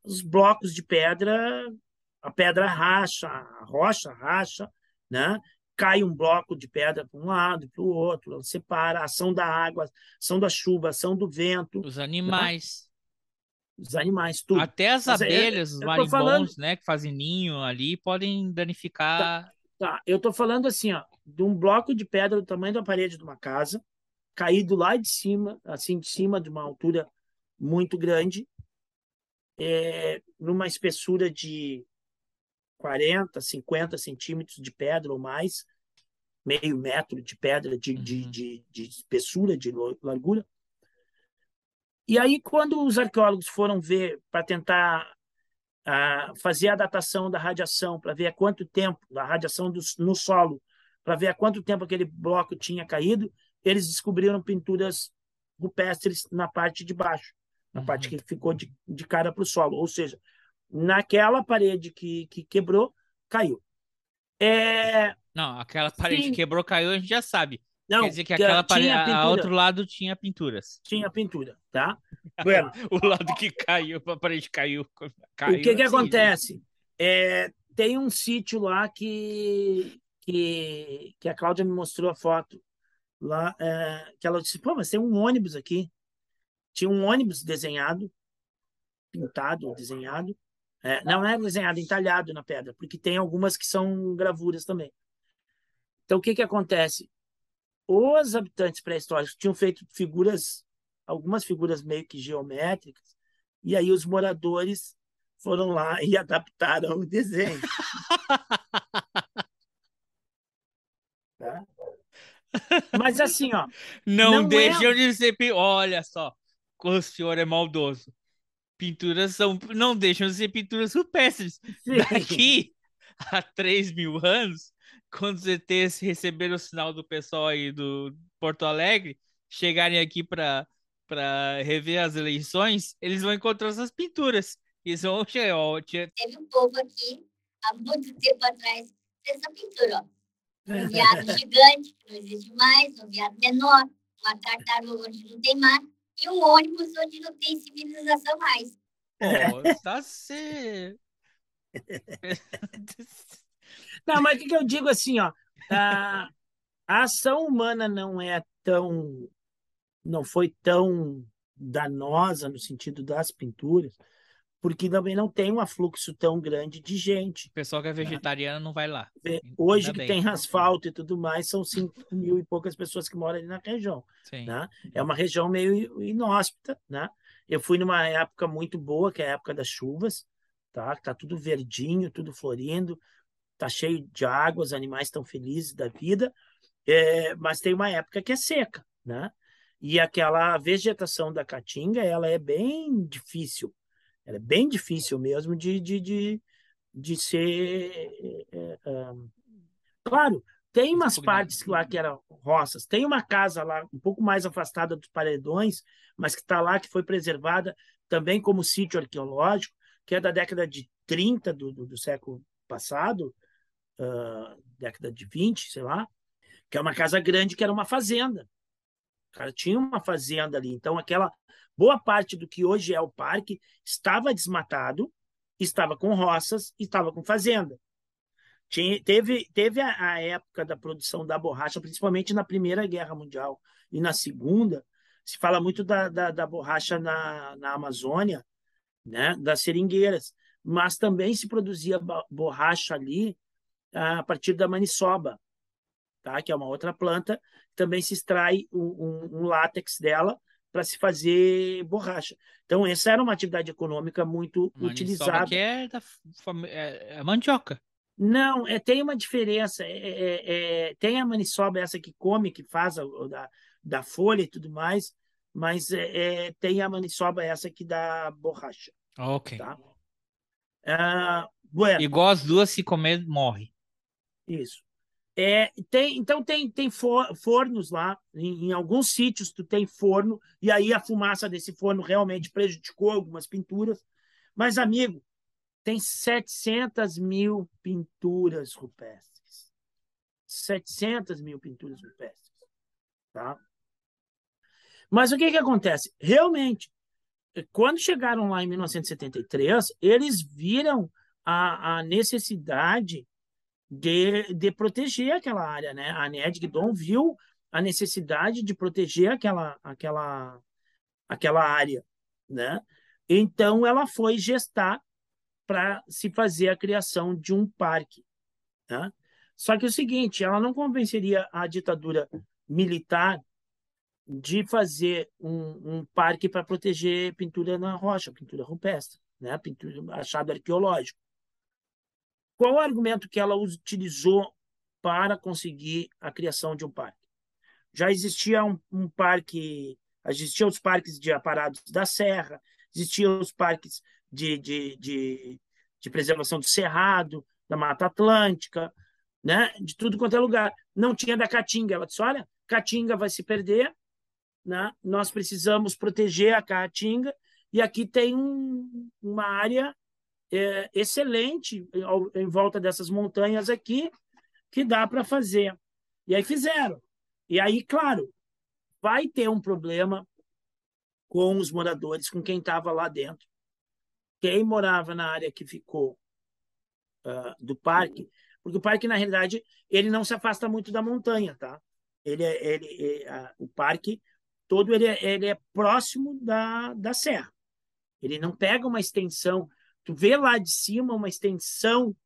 os blocos de pedra a pedra racha, a rocha racha, né? cai um bloco de pedra para um lado, para o outro, separa a ação da água, ação da chuva, ação do vento. Os animais. Né? Os animais, tudo. Até as Mas é, abelhas, é, os marimbons, falando... né, que fazem ninho ali, podem danificar. Tá, tá. eu estou falando assim, ó, de um bloco de pedra do tamanho da parede de uma casa, caído lá de cima, assim, de cima, de uma altura muito grande, é, numa espessura de 40, 50 centímetros de pedra ou mais, meio metro de pedra de, uhum. de, de, de espessura, de largura. E aí, quando os arqueólogos foram ver para tentar uh, fazer a datação da radiação, para ver há quanto tempo, da radiação do, no solo, para ver há quanto tempo aquele bloco tinha caído, eles descobriram pinturas rupestres na parte de baixo, na uhum. parte que ficou de, de cara para o solo. Ou seja, naquela parede que, que quebrou, caiu. É... Não, aquela parede Sim. que quebrou, caiu, a gente já sabe. Não, Quer dizer que aquela parede, a outro lado tinha pinturas. Tinha pintura, tá? Bueno. o lado que caiu, a parede caiu. caiu o que que assim, acontece? É, tem um sítio lá que, que, que a Cláudia me mostrou a foto lá, é, que ela disse, pô, mas tem um ônibus aqui. Tinha um ônibus desenhado, pintado, desenhado. É, não é desenhado, entalhado na pedra, porque tem algumas que são gravuras também. Então, o que, que acontece? Os habitantes pré-históricos tinham feito figuras, algumas figuras meio que geométricas, e aí os moradores foram lá e adaptaram o desenho. tá? Mas assim, ó. Não, não deixam é... de ser. Olha só, o senhor é maldoso. Pinturas são. Não deixam de ser pinturas rupestres. Sim. Daqui a 3 mil anos, quando os ETs receberam o sinal do pessoal aí do Porto Alegre, chegarem aqui para para rever as eleições, eles vão encontrar essas pinturas. Eles vão chegar, ó. Teve um povo aqui, há muito tempo atrás, essa pintura, ó. Um viado gigante, que não existe mais, um viado menor, uma tartaruga onde não tem mar, e um ônibus onde não tem civilização mais. Pô, tá certo. Não, mas o que, que eu digo assim, ó? A, a ação humana não é tão. não foi tão danosa no sentido das pinturas, porque também não tem um afluxo tão grande de gente. O pessoal que é né? vegetariano né? não vai lá. Hoje que tem asfalto e tudo mais, são 5 mil e poucas pessoas que moram ali na região. Né? É uma região meio inóspita. Né? Eu fui numa época muito boa, que é a época das chuvas, tá? Tá tudo verdinho, tudo florindo, tá cheio de água, os animais estão felizes da vida, é, mas tem uma época que é seca, né? E aquela vegetação da caatinga, ela é bem difícil, ela é bem difícil mesmo de, de, de, de ser... É, é, claro, tem umas partes lá que eram roças, tem uma casa lá um pouco mais afastada dos paredões, mas que está lá, que foi preservada também como sítio arqueológico, que é da década de 30 do, do, do século passado, uh, década de 20, sei lá, que é uma casa grande que era uma fazenda. Cara tinha uma fazenda ali. Então, aquela boa parte do que hoje é o parque estava desmatado, estava com roças, estava com fazenda. Tinha, teve teve a, a, época da produção da borracha, principalmente na Primeira Guerra Mundial e na Segunda. Se fala muito da, da, da borracha na, na Amazônia, né, das seringueiras, mas também se produzia borracha ali a partir da maniçoba, tá? que é uma outra planta, também se extrai um, um, látex dela para se fazer borracha. Então, essa era uma atividade econômica muito maniçoba utilizada. que é, da, é, é mandioca. Não, é, tem uma diferença. É, é, é, tem a maniçoba, essa que come, que faz a, da, da folha e tudo mais, mas é, é, tem a maniçoba, essa que dá borracha. Ok. Tá? Ah, bueno. Igual as duas, se comer, morre. Isso. É, tem, então tem, tem fornos lá, em, em, alguns sítios tu tem forno, e aí a fumaça desse forno realmente prejudicou algumas pinturas. Mas, amigo, tem 700 mil pinturas rupestres. 700 mil pinturas rupestres. Tá? Mas o que, que acontece? Realmente, quando chegaram lá em 1973, eles viram a, a necessidade de, de proteger aquela área, né? A Ned Guidon viu a necessidade de proteger aquela, aquela, aquela área, né? Então ela foi gestar para se fazer a criação de um parque, né? Só que é o seguinte, ela não convenceria a ditadura militar de fazer um, um parque para proteger pintura na rocha, pintura rupestre, né? pintura achado arqueológico. Qual o argumento que ela utilizou para conseguir a criação de um parque? Já existia um, um parque, existiam os parques de aparados da serra, existiam os parques de, de, de, de preservação do cerrado, da Mata Atlântica, né? de tudo quanto é lugar. Não tinha da Caatinga. Ela disse, olha, Caatinga vai se perder, né? nós precisamos proteger a Caatinga, e aqui tem um, uma área é, excelente em volta dessas montanhas aqui que dá para fazer. E aí fizeram. E aí, claro, vai ter um problema com os moradores, com quem estava lá dentro. Quem morava na área que ficou uh, do parque, Porque o parque, na realidade, ele não se afasta muito da montanha, tá? Ele é, ele, é, a, o parque todo ele é, ele é próximo da, da serra. Ele não pega uma extensão. Tu vê lá de cima uma extensão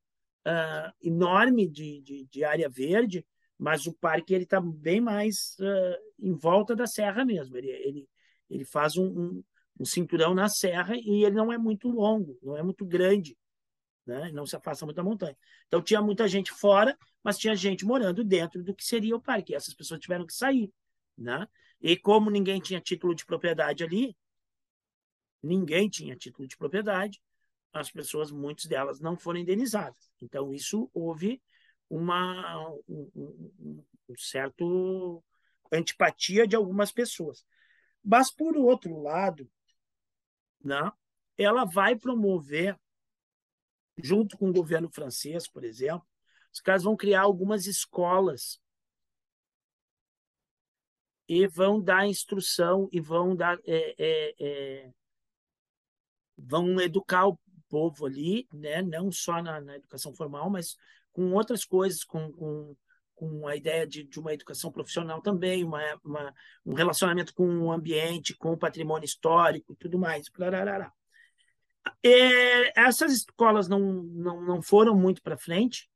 uh, enorme de, de, de, área verde, mas o parque ele está bem mais uh, em volta da serra mesmo. Ele, ele, ele faz um, um, um, cinturão na serra e ele não é muito longo, não é muito grande, né? não se afasta muito da montanha. Então tinha muita gente fora, mas tinha gente morando dentro do que seria o parque. Essas pessoas tiveram que sair. Né? E como ninguém tinha título de propriedade ali, ninguém tinha título de propriedade, as pessoas, muitas delas, não foram indenizadas. Então, isso houve uma um, um, certo antipatia de algumas pessoas. Mas, por outro lado, né, ela vai promover, junto com o governo francês, por exemplo, os caras vão criar algumas escolas e vão dar instrução e vão dar é, é, é, vão educar o povo ali, né? não só na, na educação formal, mas com outras coisas, com, com, com a ideia de, de uma educação profissional também, uma, uma, um relacionamento com o ambiente, com o patrimônio histórico e tudo mais. É, essas escolas não, não, não foram muito para frente,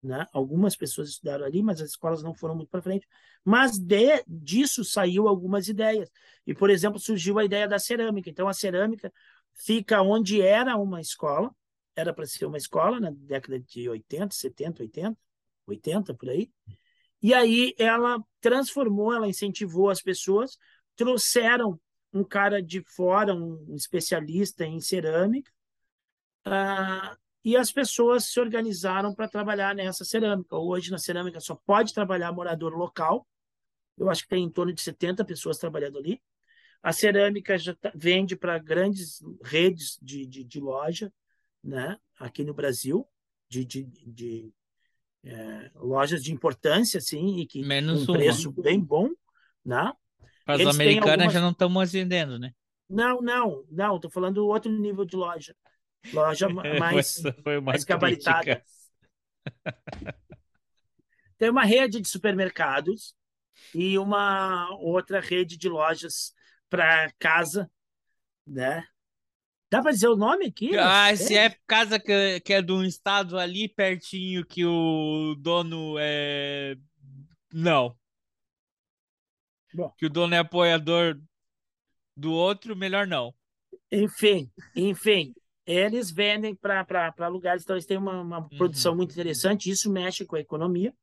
né? Algumas pessoas estudaram ali, mas as escolas não foram muito para frente. Mas de, disso saiu algumas ideias. E, por exemplo, surgiu a ideia da cerâmica. Então, a cerâmica fica onde era uma escola, era para ser uma escola na década de 80, 70, 80, 80 por aí. E aí ela transformou, ela incentivou as pessoas, trouxeram um cara de fora, um especialista em cerâmica, uh, e as pessoas se organizaram para trabalhar nessa cerâmica. Hoje, na cerâmica, só pode trabalhar morador local. Eu acho que tem em torno de 70 pessoas trabalhando ali. A cerâmica já tá, vende para grandes redes de, de, de, loja, né? aqui no Brasil, de, de, de é, lojas de importância, assim, e que Menos um preço bem bom. Né? As americanas algumas... já não estão mais vendendo, né? Não, não, não, estou falando outro nível de loja. Loja mais, mais gabaritada. Tem uma rede de supermercados e uma outra rede de lojas para casa, né? Dá para dizer o nome aqui? Ah, se é casa que, que é de um estado ali pertinho que o dono é. Não. Bom. Que o dono é apoiador do outro, melhor não. Enfim, enfim eles vendem para lugares, então eles têm uma, uma uhum. produção muito interessante, isso mexe com a economia.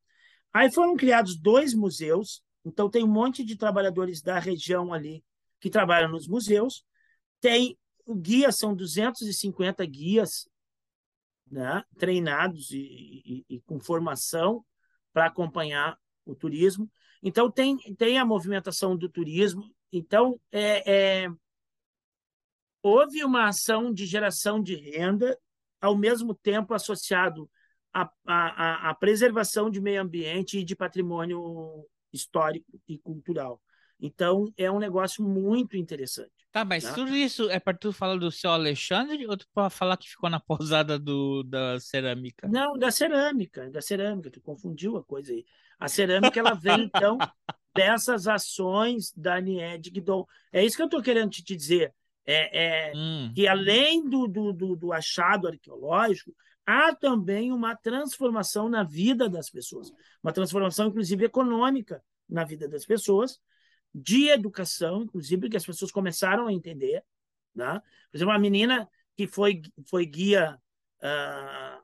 Aí foram criados dois museus, então tem um monte de trabalhadores da região ali que trabalham nos museus. Tem o guia, são 250 guias né, treinados e, e, e com formação para acompanhar o turismo. Então, tem, tem a movimentação do turismo. Então, é, é houve uma ação de geração de renda, ao mesmo tempo associado à, à, à preservação de meio ambiente e de patrimônio histórico e cultural. Então, é um negócio muito interessante. Tá, mas né? tudo isso é para tu falar do seu Alexandre ou tu para falar que ficou na pousada do, da cerâmica? Não, da cerâmica, da cerâmica, tu confundiu a coisa aí. A cerâmica, ela vem, então, dessas ações da Nied Guidon. É isso que eu estou querendo te dizer é, é hum. que além do, do, do, do, achado arqueológico, há também uma transformação na vida das pessoas, uma transformação, inclusive, econômica na vida das pessoas, de educação, inclusive, que as pessoas começaram a entender. Né? Por exemplo, uma menina que foi, foi guia uh,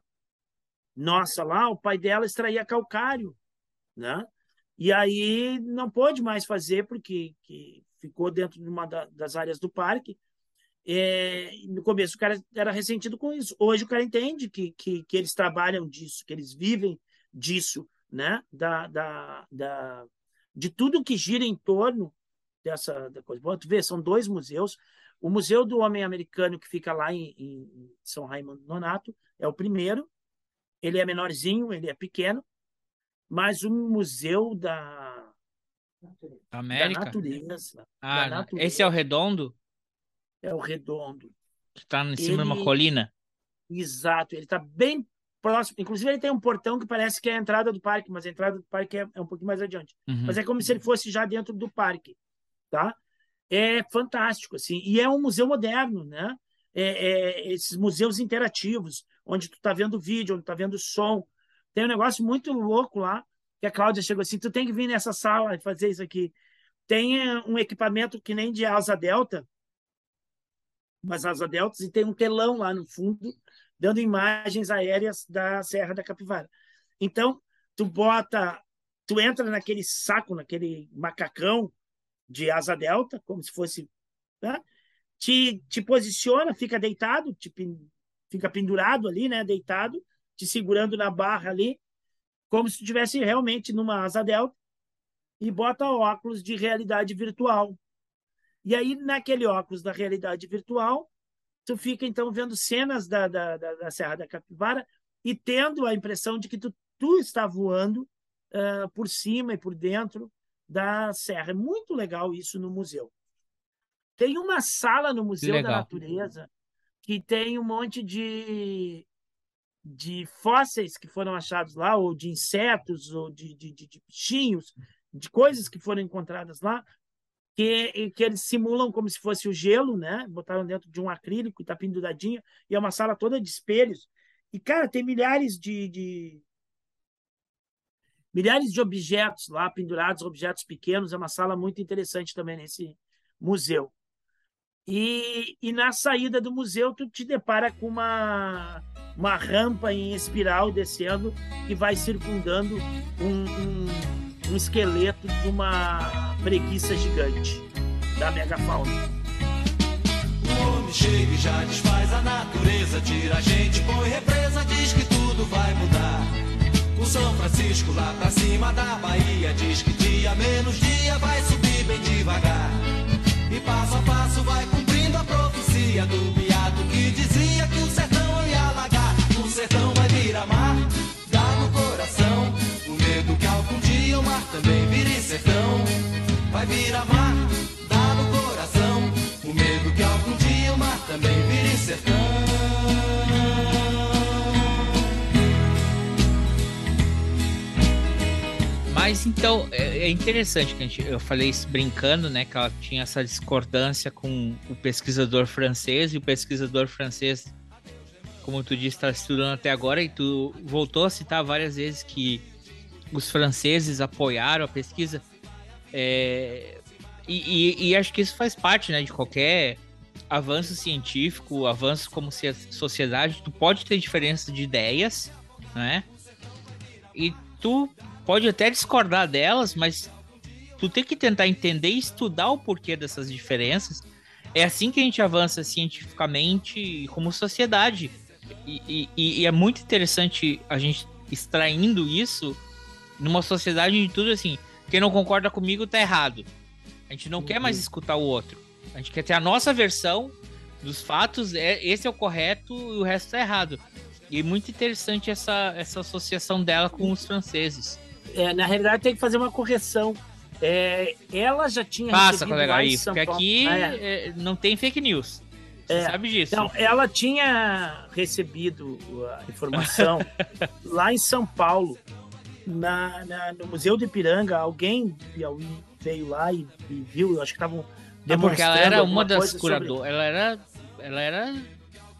nossa lá, o pai dela extraía calcário, né? E aí não pôde mais fazer porque que ficou dentro de uma das áreas do parque é, no começo o cara era ressentido com isso. Hoje o cara entende que, que, que eles trabalham disso, que eles vivem disso, né? Da, da, da, de tudo que gira em torno dessa da coisa. Bom, tu vê, são dois museus. O Museu do Homem Americano, que fica lá em, em São Raimundo Nonato, é o primeiro. Ele é menorzinho, ele é pequeno, mas o Museu da, América? da Natureza. Ah, da natureza, esse é o redondo? é o redondo. Que está em cima ele... de uma colina? Exato, ele está bem próximo. Inclusive, ele tem um portão que parece que é a entrada do parque, mas a entrada do parque é, é um pouquinho mais adiante. Uhum. Mas é como se ele fosse já dentro do parque, tá? É fantástico, assim. E é um museu moderno, né? É, é, esses museus interativos, onde tu está vendo vídeo, onde tu está vendo som. Tem um negócio muito louco lá, que a Cláudia chegou assim, tu tem que vir nessa sala e fazer isso aqui. Tem eh, um equipamento que nem de asa delta, umas asa deltas, e tem um telão lá no fundo, dando imagens aéreas da Serra da Capivara. Então, tu bota, tu entra naquele saco, naquele macacão de asa delta, como se fosse, né? te, te posiciona, fica deitado, te, fica pendurado ali, né, deitado, te segurando na barra ali, como se tu estivesse realmente numa asa delta, e bota óculos de realidade virtual. E aí, naquele óculos da realidade virtual, tu fica, então, vendo cenas da, da, da, da Serra da Capivara e tendo a impressão de que tu, tu está voando uh, por cima e por dentro da serra. É muito legal isso no museu. Tem uma sala no Museu da Natureza que tem um monte de, de fósseis que foram achados lá, ou de insetos, ou de, de, de, de bichinhos, de coisas que foram encontradas lá, que, que eles simulam como se fosse o gelo, né? Botaram dentro de um acrílico e está penduradinho, e é uma sala toda de espelhos. E, cara, tem milhares de, de, milhares de objetos lá pendurados, objetos pequenos. É uma sala muito interessante também nesse museu. E, e na saída do museu, tu te depara com uma, uma rampa em espiral descendo que vai circundando um, um, um esqueleto de uma preguiça gigante da megafauna. O homem chega e já desfaz a natureza, tira a gente, põe represa, diz que tudo vai mudar. O São Francisco lá pra cima da Bahia diz que dia menos dia vai subir bem devagar. E passo a passo vai cumprindo a profecia do beato que dizia que o sertão ia alagar. O sertão vai virar mar, dá no coração. O medo que o mar também vire sertão. Vai virar mar, dá no coração. O medo que algum dia o mar também vire sertão. Mas então, é, é interessante que a gente, eu falei isso brincando, né? Que ela tinha essa discordância com o pesquisador francês, e o pesquisador francês, como tu disse, está estudando até agora, e tu voltou a citar várias vezes que os franceses apoiaram a pesquisa. É, e, e, e, acho que isso faz parte né, de qualquer avanço científico, avanço como se sociedade, tu pode ter diferença de ideias, né? E tu pode até discordar delas, mas tu tem que tentar entender e estudar o porquê dessas diferenças. É assim que a gente avança cientificamente como sociedade. E, e, e é muito interessante a gente extraindo isso numa sociedade de tudo assim. Quem não concorda comigo tá errado. A gente não uhum. quer mais uhum. escutar o outro. A gente quer ter a nossa versão dos fatos. É, esse é o correto e o resto tá errado. E é muito interessante essa, essa associação dela com os franceses é, na realidade tem que fazer uma correção. É, ela já tinha Passa, colega, aí, porque aqui ah, é. é. não tem fake news. Você é. sabe disso. Então, ela tinha recebido a informação lá em São Paulo, na, na, no Museu do Ipiranga. Alguém de Piauí veio lá e, e viu, eu acho que estavam É porque ela era uma das curadoras. Sobre... Ela era. Ela era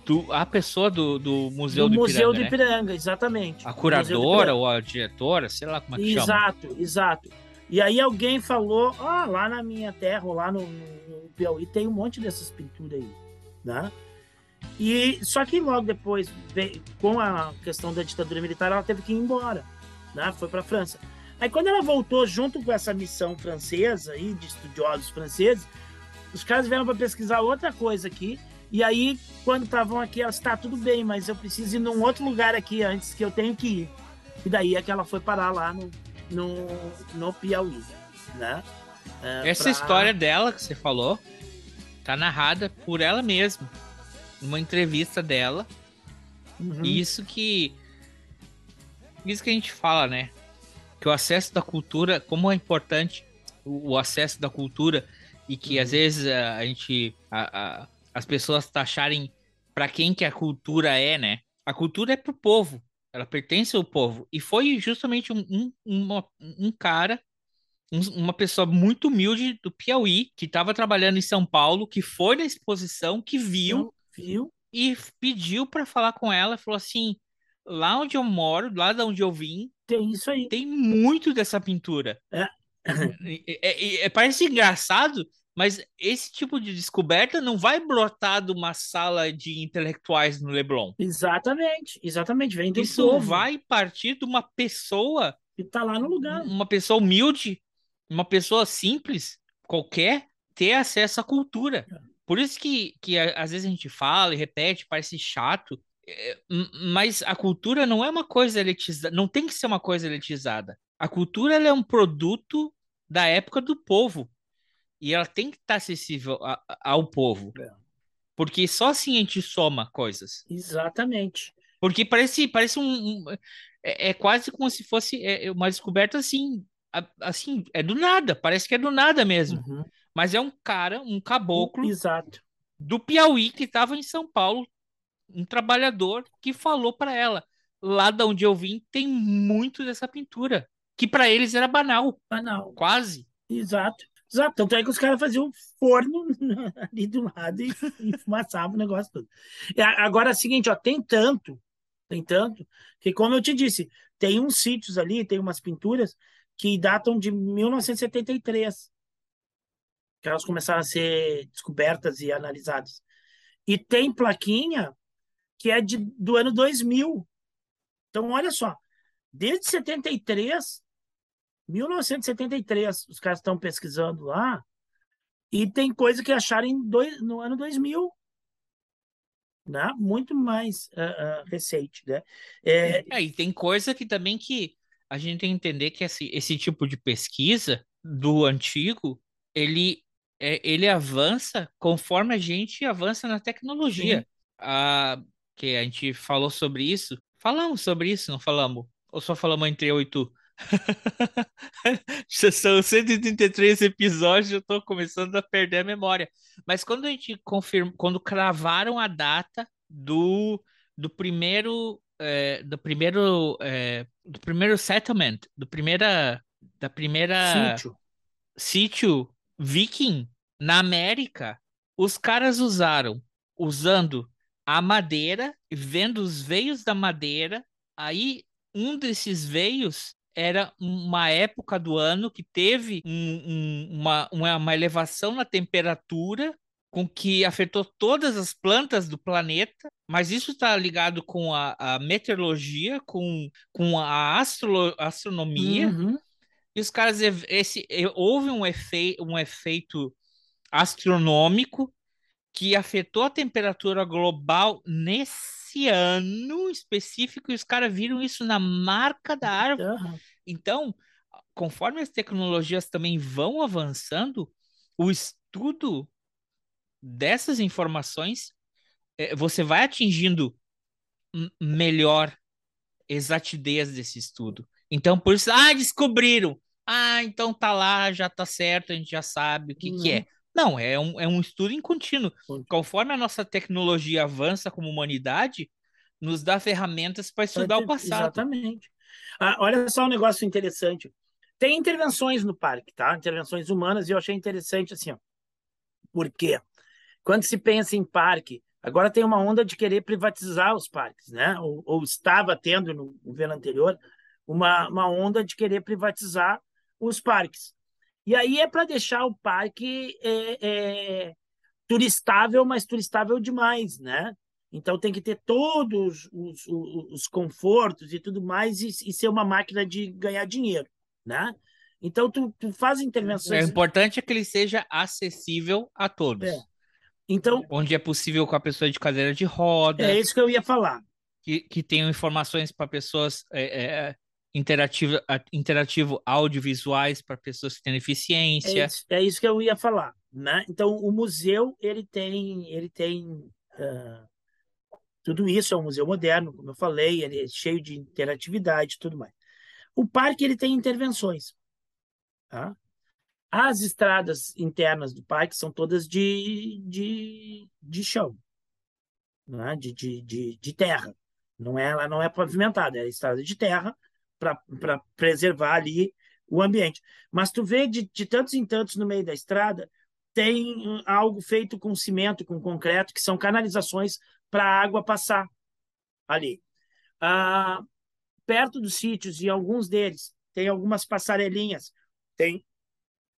do, a pessoa do, do Museu do, do Museu Ipiranga, do Ipiranga, né? exatamente. A curadora ou a diretora, sei lá como é que exato, chama. Exato, exato. E aí alguém falou, ah, lá na minha terra, ou lá no, no Piauí, tem um monte dessas pinturas aí, né? E só que logo depois, com a questão da ditadura militar, ela teve que ir embora, né? Foi para a França. Aí quando ela voltou junto com essa missão francesa aí de estudiosos franceses, os caras vieram para pesquisar outra coisa aqui e aí, quando estavam aqui, elas está tudo bem, mas eu preciso ir num outro lugar aqui antes que eu tenho que ir. E daí é que ela foi parar lá no, no, no Piauí, né? É, Essa pra... história dela que você falou tá narrada por ela mesma, numa entrevista dela. Uhum. Isso que isso que a gente fala, né? Que o acesso da cultura, como é importante o, o acesso da cultura e que uhum. às vezes a, a gente a, a as pessoas taxarem para quem que a cultura é, né? A cultura é pro povo. ela pertence ao povo. E foi justamente um, um, uma, um cara, um, uma pessoa muito humilde do Piauí, que estava trabalhando em São Paulo, que foi na exposição, que viu, viu? e pediu para falar com ela, falou assim: lá onde eu moro, lá de onde eu vim, tem isso aí. Tem muito dessa pintura. É. é, é parece engraçado, mas esse tipo de descoberta não vai brotar de uma sala de intelectuais no Leblon. Exatamente, exatamente. Vem do Isso povo. vai partir de uma pessoa que está lá no lugar. Uma pessoa humilde, uma pessoa simples, qualquer, ter acesso à cultura. É. Por isso que, que às vezes a gente fala e repete, parece chato, mas a cultura não é uma coisa elitizada, não tem que ser uma coisa elitizada. A cultura é um produto da época do povo e ela tem que estar acessível a, ao povo. É. Porque só assim a gente soma coisas. Exatamente. Porque parece, parece um. um é, é, quase como se fosse é, uma descoberta assim. Assim, é do nada, parece que é do nada mesmo. Uhum. Mas é um cara, um caboclo. Exato. Do Piauí que estava em São Paulo, um trabalhador que falou para ela: lá de onde eu vim tem muito dessa pintura, que para eles era banal. Banal. Quase. Exato. Exato. Tanto é que os caras faziam forno ali do lado e, e fumaçavam o negócio todo. E agora é o seguinte, ó, tem tanto, tem tanto, que como eu te disse, tem uns sítios ali, tem umas pinturas que datam de 1973, que elas começaram a ser descobertas e analisadas. E tem plaquinha que é de, do ano 2000. Então, olha só, desde 73 1973, os caras estão pesquisando lá e tem coisa que acharam dois, no ano 2000. Né? Muito mais uh, uh, recente. Né? É... é, e tem coisa que também que a gente tem que entender que esse, esse tipo de pesquisa do antigo, ele, é, ele avança conforme a gente avança na tecnologia. Ah, que a gente falou sobre isso. Falamos sobre isso, não falamos? Ou só falamos entre eu e tu? São 133 episódios, eu tô começando a perder a memória. Mas quando a gente confirma, quando cravaram a data do, do primeiro é, do primeiro é, do primeiro settlement, do primeira da primeira sítio. sítio viking na América, os caras usaram usando a madeira, vendo os veios da madeira, aí um desses veios era uma época do ano que teve um, um, uma, uma elevação na temperatura com que afetou todas as plantas do planeta, mas isso está ligado com a, a, meteorologia, com, com a astro, astronomia. Uhum. E os caras, esse, houve um, efe, um efeito astronômico que afetou a temperatura global nesse ano específico e os caras viram isso na marca da árvore. Uhum. Então, conforme as tecnologias também vão avançando, o estudo dessas informações é, você vai atingindo melhor exatidez desse estudo. Então, por isso, ah, descobriram. Ah, então tá lá, já tá certo, a gente já sabe o que, uhum. que é. Não, é um, é um estudo em contínuo. Conforme a nossa tecnologia avança como humanidade, nos dá ferramentas para estudar o passado. Exatamente. Ah, olha só um negócio interessante. Tem intervenções no parque, tá? Intervenções humanas, e eu achei interessante assim, ó. Porque quando se pensa em parque, agora tem uma onda de querer privatizar os parques, né? Ou, ou estava tendo no governo anterior uma, uma onda de querer privatizar os parques. E aí é para deixar o parque é, é, turistável, mas turistável demais, né? Então tem que ter todos os, os, os confortos e tudo mais e, e, ser uma máquina de ganhar dinheiro, né? Então tu, tu faz intervenções. O importante é que ele seja acessível a todos. É. Então, onde é possível com a pessoa de cadeira de roda. É isso que eu ia falar. Que, que tenham informações para pessoas é, é, interativo, interativo audiovisuais para pessoas que têm deficiência. É isso, é isso, que eu ia falar, né? Então o museu ele tem ele tem uh, tudo isso é um museu moderno, como eu falei, ele é cheio de interatividade e tudo mais. O parque ele tem intervenções. Tá? As estradas internas do parque são todas de, de, de chão, né? de, de, de, de terra. Não é, ela não é pavimentada, é estrada de terra para preservar ali o ambiente. Mas tu vê de, de tantos em tantos no meio da estrada, tem algo feito com cimento, com concreto, que são canalizações para a água passar ali. Ah, perto dos sítios, e alguns deles, tem algumas passarelinhas, tem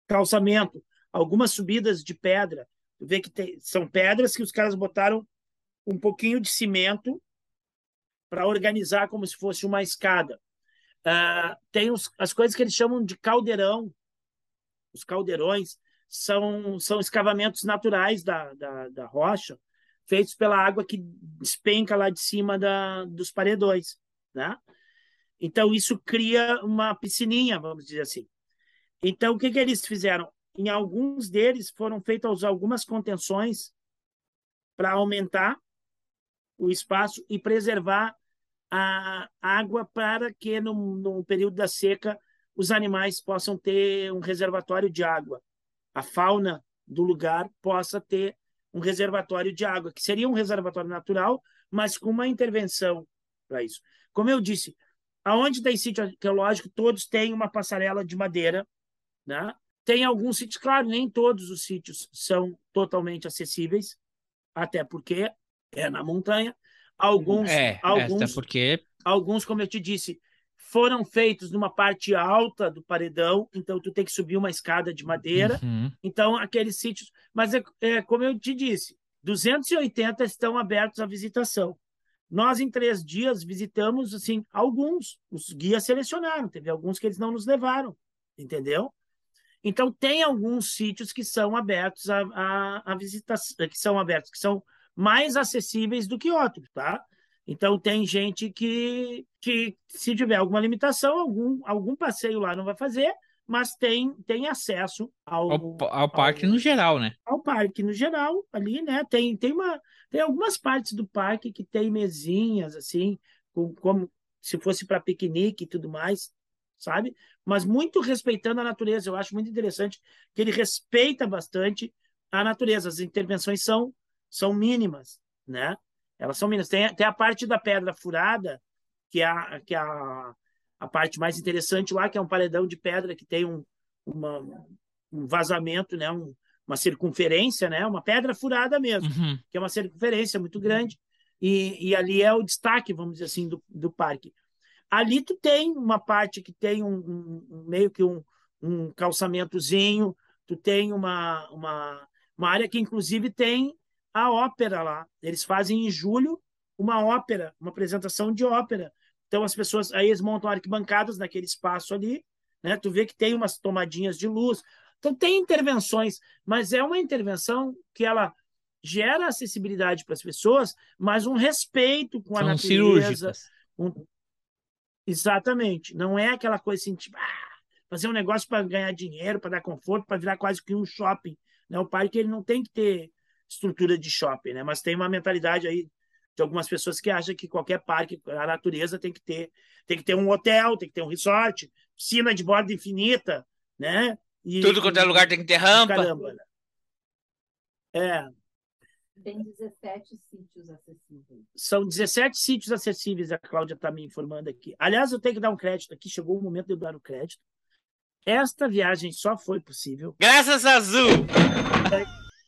calçamento, algumas subidas de pedra. Tu vê que tem, são pedras que os caras botaram um pouquinho de cimento para organizar como se fosse uma escada. Uh, tem os, as coisas que eles chamam de caldeirão. Os caldeirões são, são escavamentos naturais da, da, da rocha, feitos pela água que despenca lá de cima da, dos paredões. Né? Então, isso cria uma piscininha, vamos dizer assim. Então, o que, que eles fizeram? Em alguns deles foram feitas algumas contenções para aumentar o espaço e preservar a água para que no, no período da seca os animais possam ter um reservatório de água. A fauna do lugar possa ter um reservatório de água, que seria um reservatório natural, mas com uma intervenção para isso. Como eu disse, aonde tem sítio arqueológico, todos têm uma passarela de madeira, né? Tem alguns sítios, claro, nem todos os sítios são totalmente acessíveis, até porque é na montanha, Alguns, é, alguns, porque alguns, como eu te disse, foram feitos numa parte alta do paredão, então tu tem que subir uma escada de madeira. Uhum. Então aqueles sítios, mas é, é como eu te disse, 280 estão abertos à visitação. Nós em três dias visitamos assim alguns, os guias selecionaram, teve alguns que eles não nos levaram, entendeu? Então tem alguns sítios que são abertos a, a, a visitação, que são abertos, que são mais acessíveis do que outros, tá? Então tem gente que, que se tiver alguma limitação, algum, algum passeio lá não vai fazer, mas tem, tem acesso ao, ao, ao parque ao, no geral, né? Ao parque no geral, ali, né? Tem, tem, uma, tem algumas partes do parque que tem mesinhas, assim, com, como se fosse para piquenique e tudo mais, sabe? Mas muito respeitando a natureza. Eu acho muito interessante que ele respeita bastante a natureza. As intervenções são são mínimas, né? Elas são mínimas. Tem, tem a parte da pedra furada, que é, a, que é a, a parte mais interessante lá, que é um paredão de pedra que tem um, uma, um vazamento, né? Um, uma circunferência, né? Uma pedra furada mesmo, uhum. que é uma circunferência muito grande. E, e ali é o destaque, vamos dizer assim, do, do parque. Ali tu tem uma parte que tem um, um, um meio que um, um calçamentozinho, tu tem uma, uma, uma área que inclusive tem a ópera lá. Eles fazem em julho uma ópera, uma apresentação de ópera. Então as pessoas aí eles montam arquibancadas naquele espaço ali, né? Tu vê que tem umas tomadinhas de luz. Então tem intervenções, mas é uma intervenção que ela gera acessibilidade para as pessoas, mas um respeito com São a natureza. cirúrgicas. Um... Exatamente. Não é aquela coisa assim, tipo, ah, fazer um negócio para ganhar dinheiro, para dar conforto, para virar quase que um shopping. Né? O parque ele não tem que ter estrutura de shopping, né? Mas tem uma mentalidade aí de algumas pessoas que acham que qualquer parque, a natureza tem que ter, tem que ter um hotel, tem que ter um resort, piscina de borda infinita, né? E, Tudo quanto é lugar tem que ter rampa. Caramba. Né? É. Tem 17 sítios acessíveis. São 17 sítios acessíveis, a Cláudia está me informando aqui. Aliás, eu tenho que dar um crédito aqui, chegou o momento de eu dar o crédito. Esta viagem só foi possível. Graças a Azul!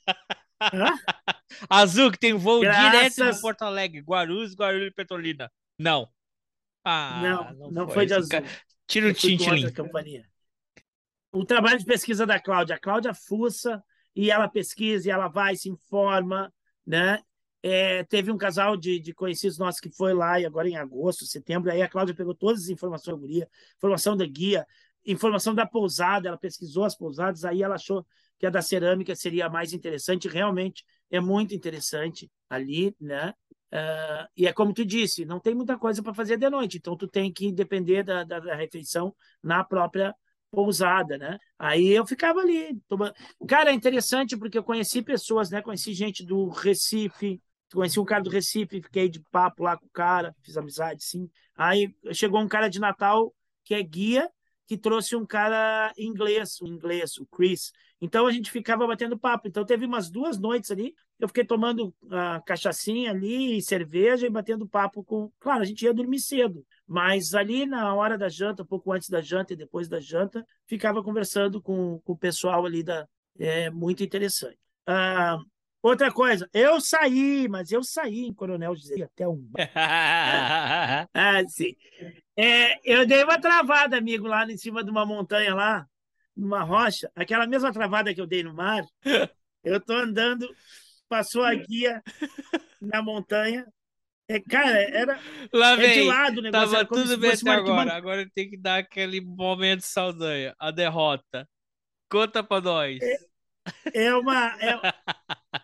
Azul, que tem voo Graças... direto de Porto Alegre, Guarulhos, Guarulhos e Petrolina. Não. Ah, não, não, não foi, foi de azul. Tira o tintilim. O trabalho de pesquisa da Cláudia. A Cláudia fuça e ela pesquisa e ela vai, se informa, né? É, teve um casal de, de, conhecidos nossos que foi lá e agora em agosto, setembro, aí a Cláudia pegou todas as informações da guia, informação da guia, informação da pousada, ela pesquisou as pousadas, aí ela achou que a da cerâmica seria a mais interessante, realmente é muito interessante ali, né? Uh, e é como tu disse, não tem muita coisa para fazer de noite, então tu tem que depender da, da, da, refeição na própria pousada, né? Aí eu ficava ali. Tomando... Cara, é interessante porque eu conheci pessoas, né? Conheci gente do Recife, conheci um cara do Recife, fiquei de papo lá com o cara, fiz amizade, sim. Aí chegou um cara de Natal que é guia que trouxe um cara inglês, um inglês, o Chris. Então a gente ficava batendo papo. Então teve umas duas noites ali, eu fiquei tomando a cachaçinha ali, cerveja e batendo papo com. Claro, a gente ia dormir cedo, mas ali na hora da janta, um pouco antes da janta e depois da janta, ficava conversando com, com o pessoal ali da. É muito interessante. Ah, outra coisa, eu saí, mas eu saí em Coronel José até um. Ah, sim. É, eu dei uma travada, amigo, lá em cima de uma montanha lá, numa rocha. Aquela mesma travada que eu dei no mar. Eu tô andando, passou a guia na montanha. É, cara, era Lá é de vem. lado o negócio. Tava tudo bem até agora. Agora tem que dar aquele momento de saudanha. A derrota. Conta pra nós. É uma. é-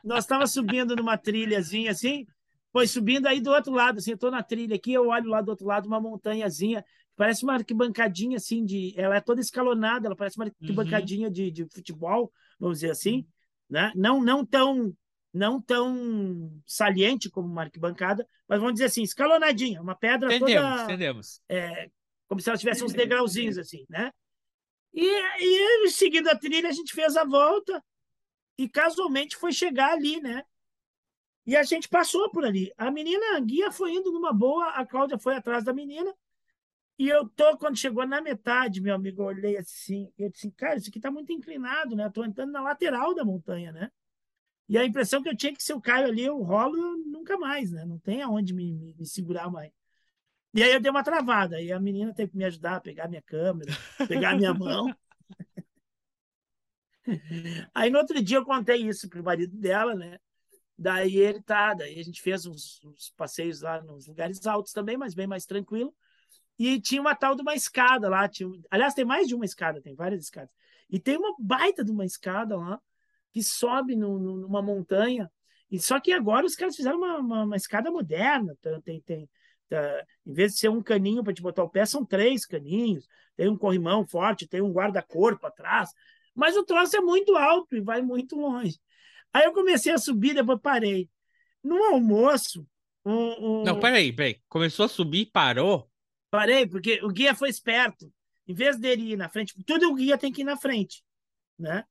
Nós estava subindo numa trilhazinha assim, foi subindo aí do outro lado, assim, eu tô na trilha aqui, eu olho lá do outro lado uma montanhazinha, parece uma arquibancadinha assim de, ela é toda escalonada, ela parece uma arquibancadinha de, de futebol, vamos dizer assim, né? Não não tão não tão saliente como uma arquibancada, mas vamos dizer assim, escalonadinha, uma pedra Entendemos, toda entendemos. é, como se ela tivesse uns degrauzinhos assim, né? E, e seguindo a trilha, a gente fez a volta e casualmente foi chegar ali, né? E a gente passou por ali. A menina, a guia foi indo numa boa, a Cláudia foi atrás da menina. E eu tô, quando chegou na metade, meu amigo, eu olhei assim, eu disse, cara, isso aqui tá muito inclinado, né? Eu tô entrando na lateral da montanha, né? E a impressão que eu tinha é que se eu caio ali, eu rolo nunca mais, né? Não tem aonde me, me, me segurar mais. E aí eu dei uma travada, e a menina teve que me ajudar a pegar minha câmera, pegar minha mão. Aí no outro dia eu contei isso pro marido dela, né? Daí ele tá, daí a gente fez uns, uns passeios lá nos lugares altos também, mas bem mais tranquilo. E tinha uma tal de uma escada lá, tinha, aliás, tem mais de uma escada, tem várias escadas. E tem uma baita de uma escada lá que sobe no- no- numa montanha. E só que agora os caras fizeram uma, uma, uma escada moderna. Tá- Tem, tem, tá, em vez de ser um caninho para te botar o pé, são três caninhos. Tem um corrimão forte, tem um guarda-corpo atrás. Mas o troço é muito alto e vai muito longe. Aí eu comecei a subir, depois parei. No almoço, um, um- Não, peraí, peraí. Começou a subir e parou? Parei, porque o guia foi esperto. Em vez dele ir na frente, tudo o guia tem que ir na frente, né?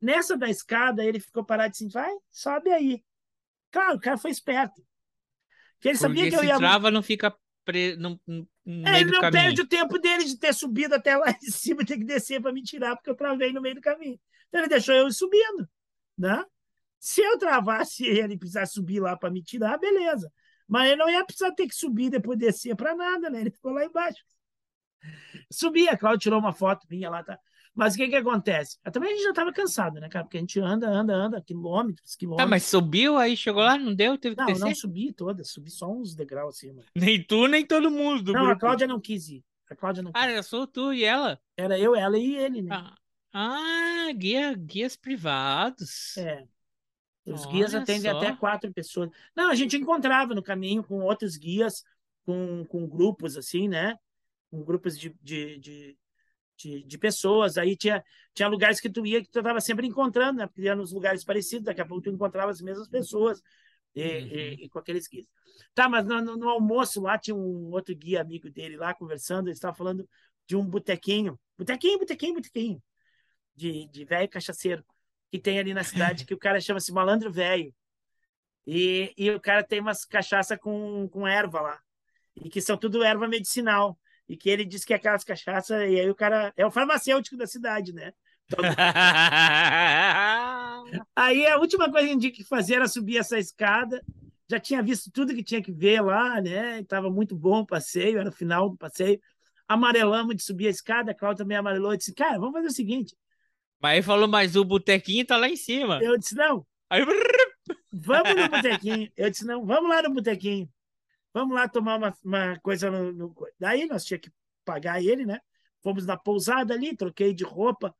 Nessa da escada, ele ficou parado assim, vai, sobe aí. Claro, o cara foi esperto. Porque ele sabia Porque que eu se ia... trava, não fica pre... no, no É, ele não caminho. perde o tempo dele de ter subido até lá em cima e ter que descer para me tirar, porque eu travei no meio do caminho. Então ele deixou eu ir subindo, né? Se eu travasse ele e precisasse subir lá para me tirar, beleza. Mas ele não ia precisar ter que subir e depois descer para nada, né? Ele ficou lá embaixo. Subi, a Cláudia tirou uma foto minha lá, tá? Mas o que que acontece? Também a gente já estava cansado, né, cara? Porque a gente anda, anda, anda, quilômetros, Tá, quilômetros. mas subiu, aí chegou lá, não deu, teve que Não, descer? não subi toda, subi só uns degraus acima. Nem tu, nem todo mundo do Não, a grupo. Cláudia não quis ir. A Cláudia não Ah, quis. era só tu e ela? Era eu, ela e ele, né? Ah, ah, guia, guias privados. É. Os guias Olha atendem só. até quatro pessoas. Não, a gente encontrava no caminho com outros guias, com, com grupos assim, né? Com grupos de, de, de, de, de pessoas. Aí tinha, tinha lugares que tu ia que tu estava sempre encontrando, né? Porque ia nos lugares parecidos, daqui a pouco tu encontrava as mesmas pessoas e, Uhum. e- e com aqueles guias. Tá, mas no, no- almoço lá tinha um outro guia amigo dele lá conversando, ele estava falando de um botequinho. Botequinho, botequinho, botequinho. De, de velho cachaceiro que tem ali na cidade, que o cara chama-se Malandro Velho. E, e o cara tem umas cachaça com, com erva lá. E que são tudo erva medicinal. E que ele diz que é aquelas cachaça, e aí o cara é o farmacêutico da cidade, né? Aí a última coisa que a gente tinha que fazer era subir essa escada. Já tinha visto tudo que tinha que ver lá, né? Estava muito bom o passeio, era o final do passeio. Amarelamos de subir a escada, a Cláudia também amarelou e disse: Cara, vamos fazer o seguinte. Mas aí falou, mas o botequinho tá lá em cima. Eu disse: Não, Aí, Vamos no botequinho. Eu disse, não, vamos lá no botequinho. Vamos lá tomar uma, uma coisa no, no- Daí nós tinha que pagar ele, né? Fomos na pousada ali, troquei de roupa.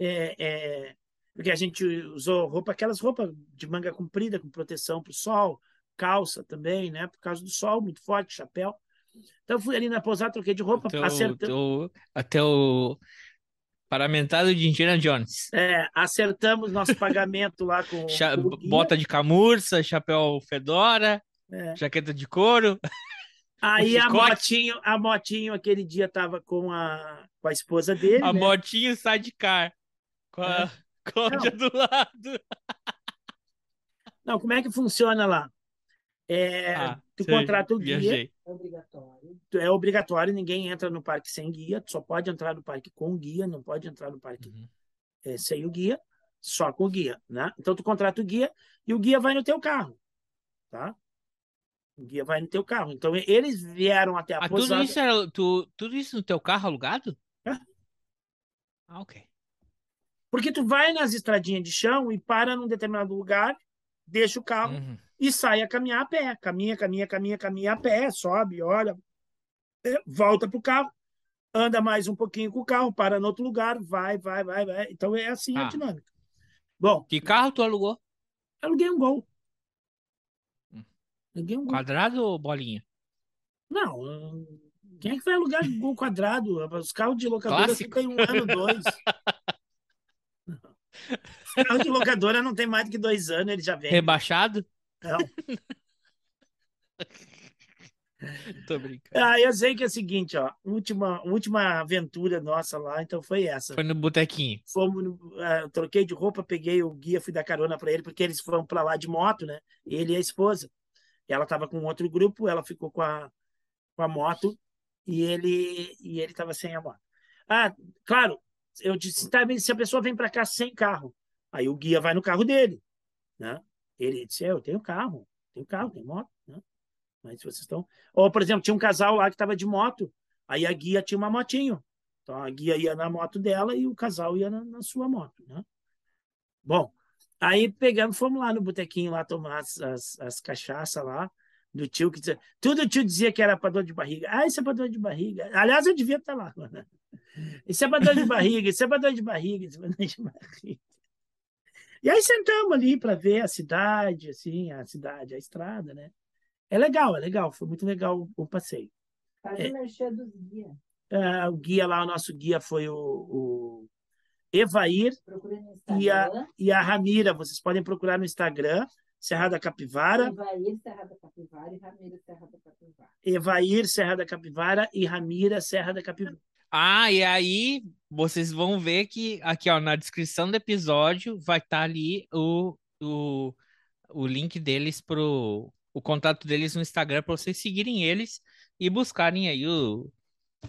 é, é, porque a gente usou roupa, aquelas roupas de manga comprida, com proteção para o sol, calça também, né? Por causa do sol muito forte, chapéu. Então fui ali na pousada, troquei de roupa, teu, acertamos. teu, até o paramentado de Indiana Jones. É, acertamos nosso pagamento lá com, Cha- o bota de camurça, chapéu fedora, É. jaqueta de couro. Aí a motinho, a motinho aquele dia tava com a, com a esposa dele, A né? motinho sidecar. Com a Cláudia do lado. Não, como é que funciona lá? É, Ah, tu sei, contrata o guia, Viajei. É obrigatório. é obrigatório, ninguém entra no parque sem guia, tu só pode entrar no parque com guia, não pode entrar no parque Uhum. é, sem o guia, só com o guia, né? Então tu contrata o guia e o guia vai no teu carro, tá? O guia vai no teu carro. Então eles vieram até a Ah, tudo pousada. isso, era, tu, tudo isso no teu carro alugado? É. Ah, ok. Porque tu vai nas estradinhas de chão e para num determinado lugar, deixa o carro Uhum. e sai a caminhar a pé. Caminha, caminha, caminha, caminha a pé, sobe, olha, é, volta pro carro, anda mais um pouquinho com o carro, para no outro lugar, vai, vai, vai, vai. Então é assim a Ah. dinâmica. Bom, Que carro tu alugou? aluguei um gol. Um. Quadrado ou bolinha? Não, quem é que vai alugar gol quadrado? Os carros de locadora Clássico. tem um ano, dois. Os carros de locadora não tem mais do que dois anos, ele já vem. Rebaixado? Não. Tô brincando. Ah, eu sei que é o seguinte, ó, última, última aventura nossa lá, então foi essa. Foi no botequinho. Fomos, eu troquei de roupa, peguei o guia, fui dar carona para ele, porque eles foram para lá de moto, né? Ele e a esposa. Ela estava com outro grupo, ela ficou com a, com a moto e ele e ele estava sem a moto. Ah, claro, eu disse, tá, se a pessoa vem para cá sem carro, aí o guia vai no carro dele, né? Ele disse, "É, eu tenho carro, tenho carro, tenho moto, né? Mas vocês estão. Ou, por exemplo, tinha um casal lá que estava de moto, aí a guia tinha uma motinho. Então a guia ia na moto dela e o casal ia na, na sua moto, né? Bom, aí pegamos, fomos lá no botequinho lá tomar as, as, as cachaças lá do tio que dizia, tudo o tio dizia que era para dor de barriga. Ah, isso é para dor de barriga. Aliás, eu devia estar lá. Né? Isso é para dor de barriga, isso é para dor de barriga, isso é para dor de barriga. E aí sentamos ali para ver a cidade, assim, a cidade, a estrada, né? É legal, é legal, foi muito legal o passeio. Faz É. o merchan dos guias. Ah, o guia lá, o nosso guia foi o, o Evair E a- e a Ramira. Vocês podem procurar no Instagram, Serra da Capivara, Ivair Serra da Capivara e Ramiro Serra da Capivara. Evair Serra da Capivara e Ramira Serra da Capivara. Ah, e aí vocês vão ver que aqui, ó, na descrição do episódio vai estar ali o, o, o link deles pro o contato deles no Instagram para vocês seguirem eles e buscarem aí o,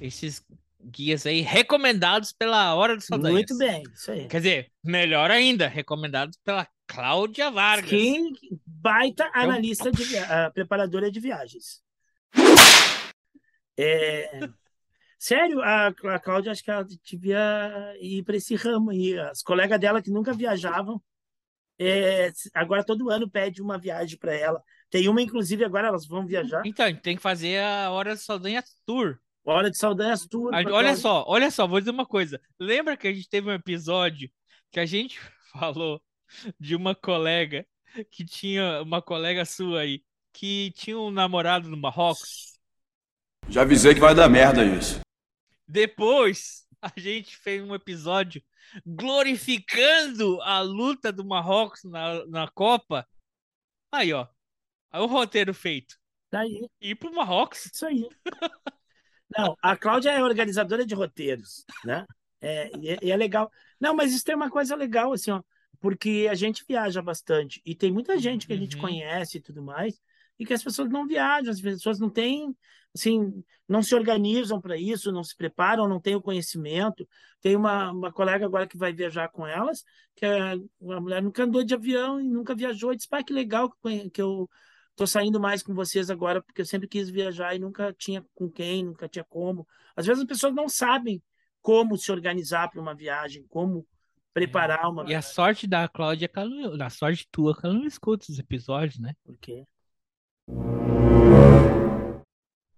esses guias aí recomendados pela Hora dos Saldanhas. Muito bem, isso aí. Quer dizer, melhor ainda, recomendados pela Cláudia Vargas. Que baita analista de via- preparadora de viagens. É, Sério, a, a Cláudia, acho que ela devia ir para esse ramo aí. As colegas dela que nunca viajavam, é, agora todo ano pede uma viagem para ela. Tem uma, inclusive, agora elas vão viajar. Então, a gente tem que fazer a Hora dos Saldanhas Tour. Hora de Saldanhas Tour. A- pra Olha só, olha só, vou dizer uma coisa. Lembra que a gente teve um episódio que a gente falou de uma colega que tinha uma colega sua aí que tinha um namorado no Marrocos? Já avisei que vai dar merda isso. Depois a gente fez um episódio glorificando a luta do Marrocos na, na Copa. Aí, ó. Aí o roteiro feito. Tá aí, Ir pro Marrocos. isso aí. Não, a Cláudia é organizadora de roteiros, né? É, e, é, e é legal. Não, mas isso tem uma coisa legal, assim, ó, porque a gente viaja bastante e tem muita gente que a gente Uhum. conhece e tudo mais, e que as pessoas não viajam, as pessoas não têm, assim, não se organizam para isso, não se preparam, não têm o conhecimento. Tem uma, uma colega agora que vai viajar com elas, que é uma mulher nunca andou de avião e nunca viajou, e disse, pai, que legal que eu Tô saindo mais com vocês agora porque eu sempre quis viajar e nunca tinha com quem, nunca tinha como. Às vezes as pessoas não sabem como se organizar para uma viagem, como preparar uma E a sorte da Cláudia é a sorte tua que ela não escuta os episódios, né? Porque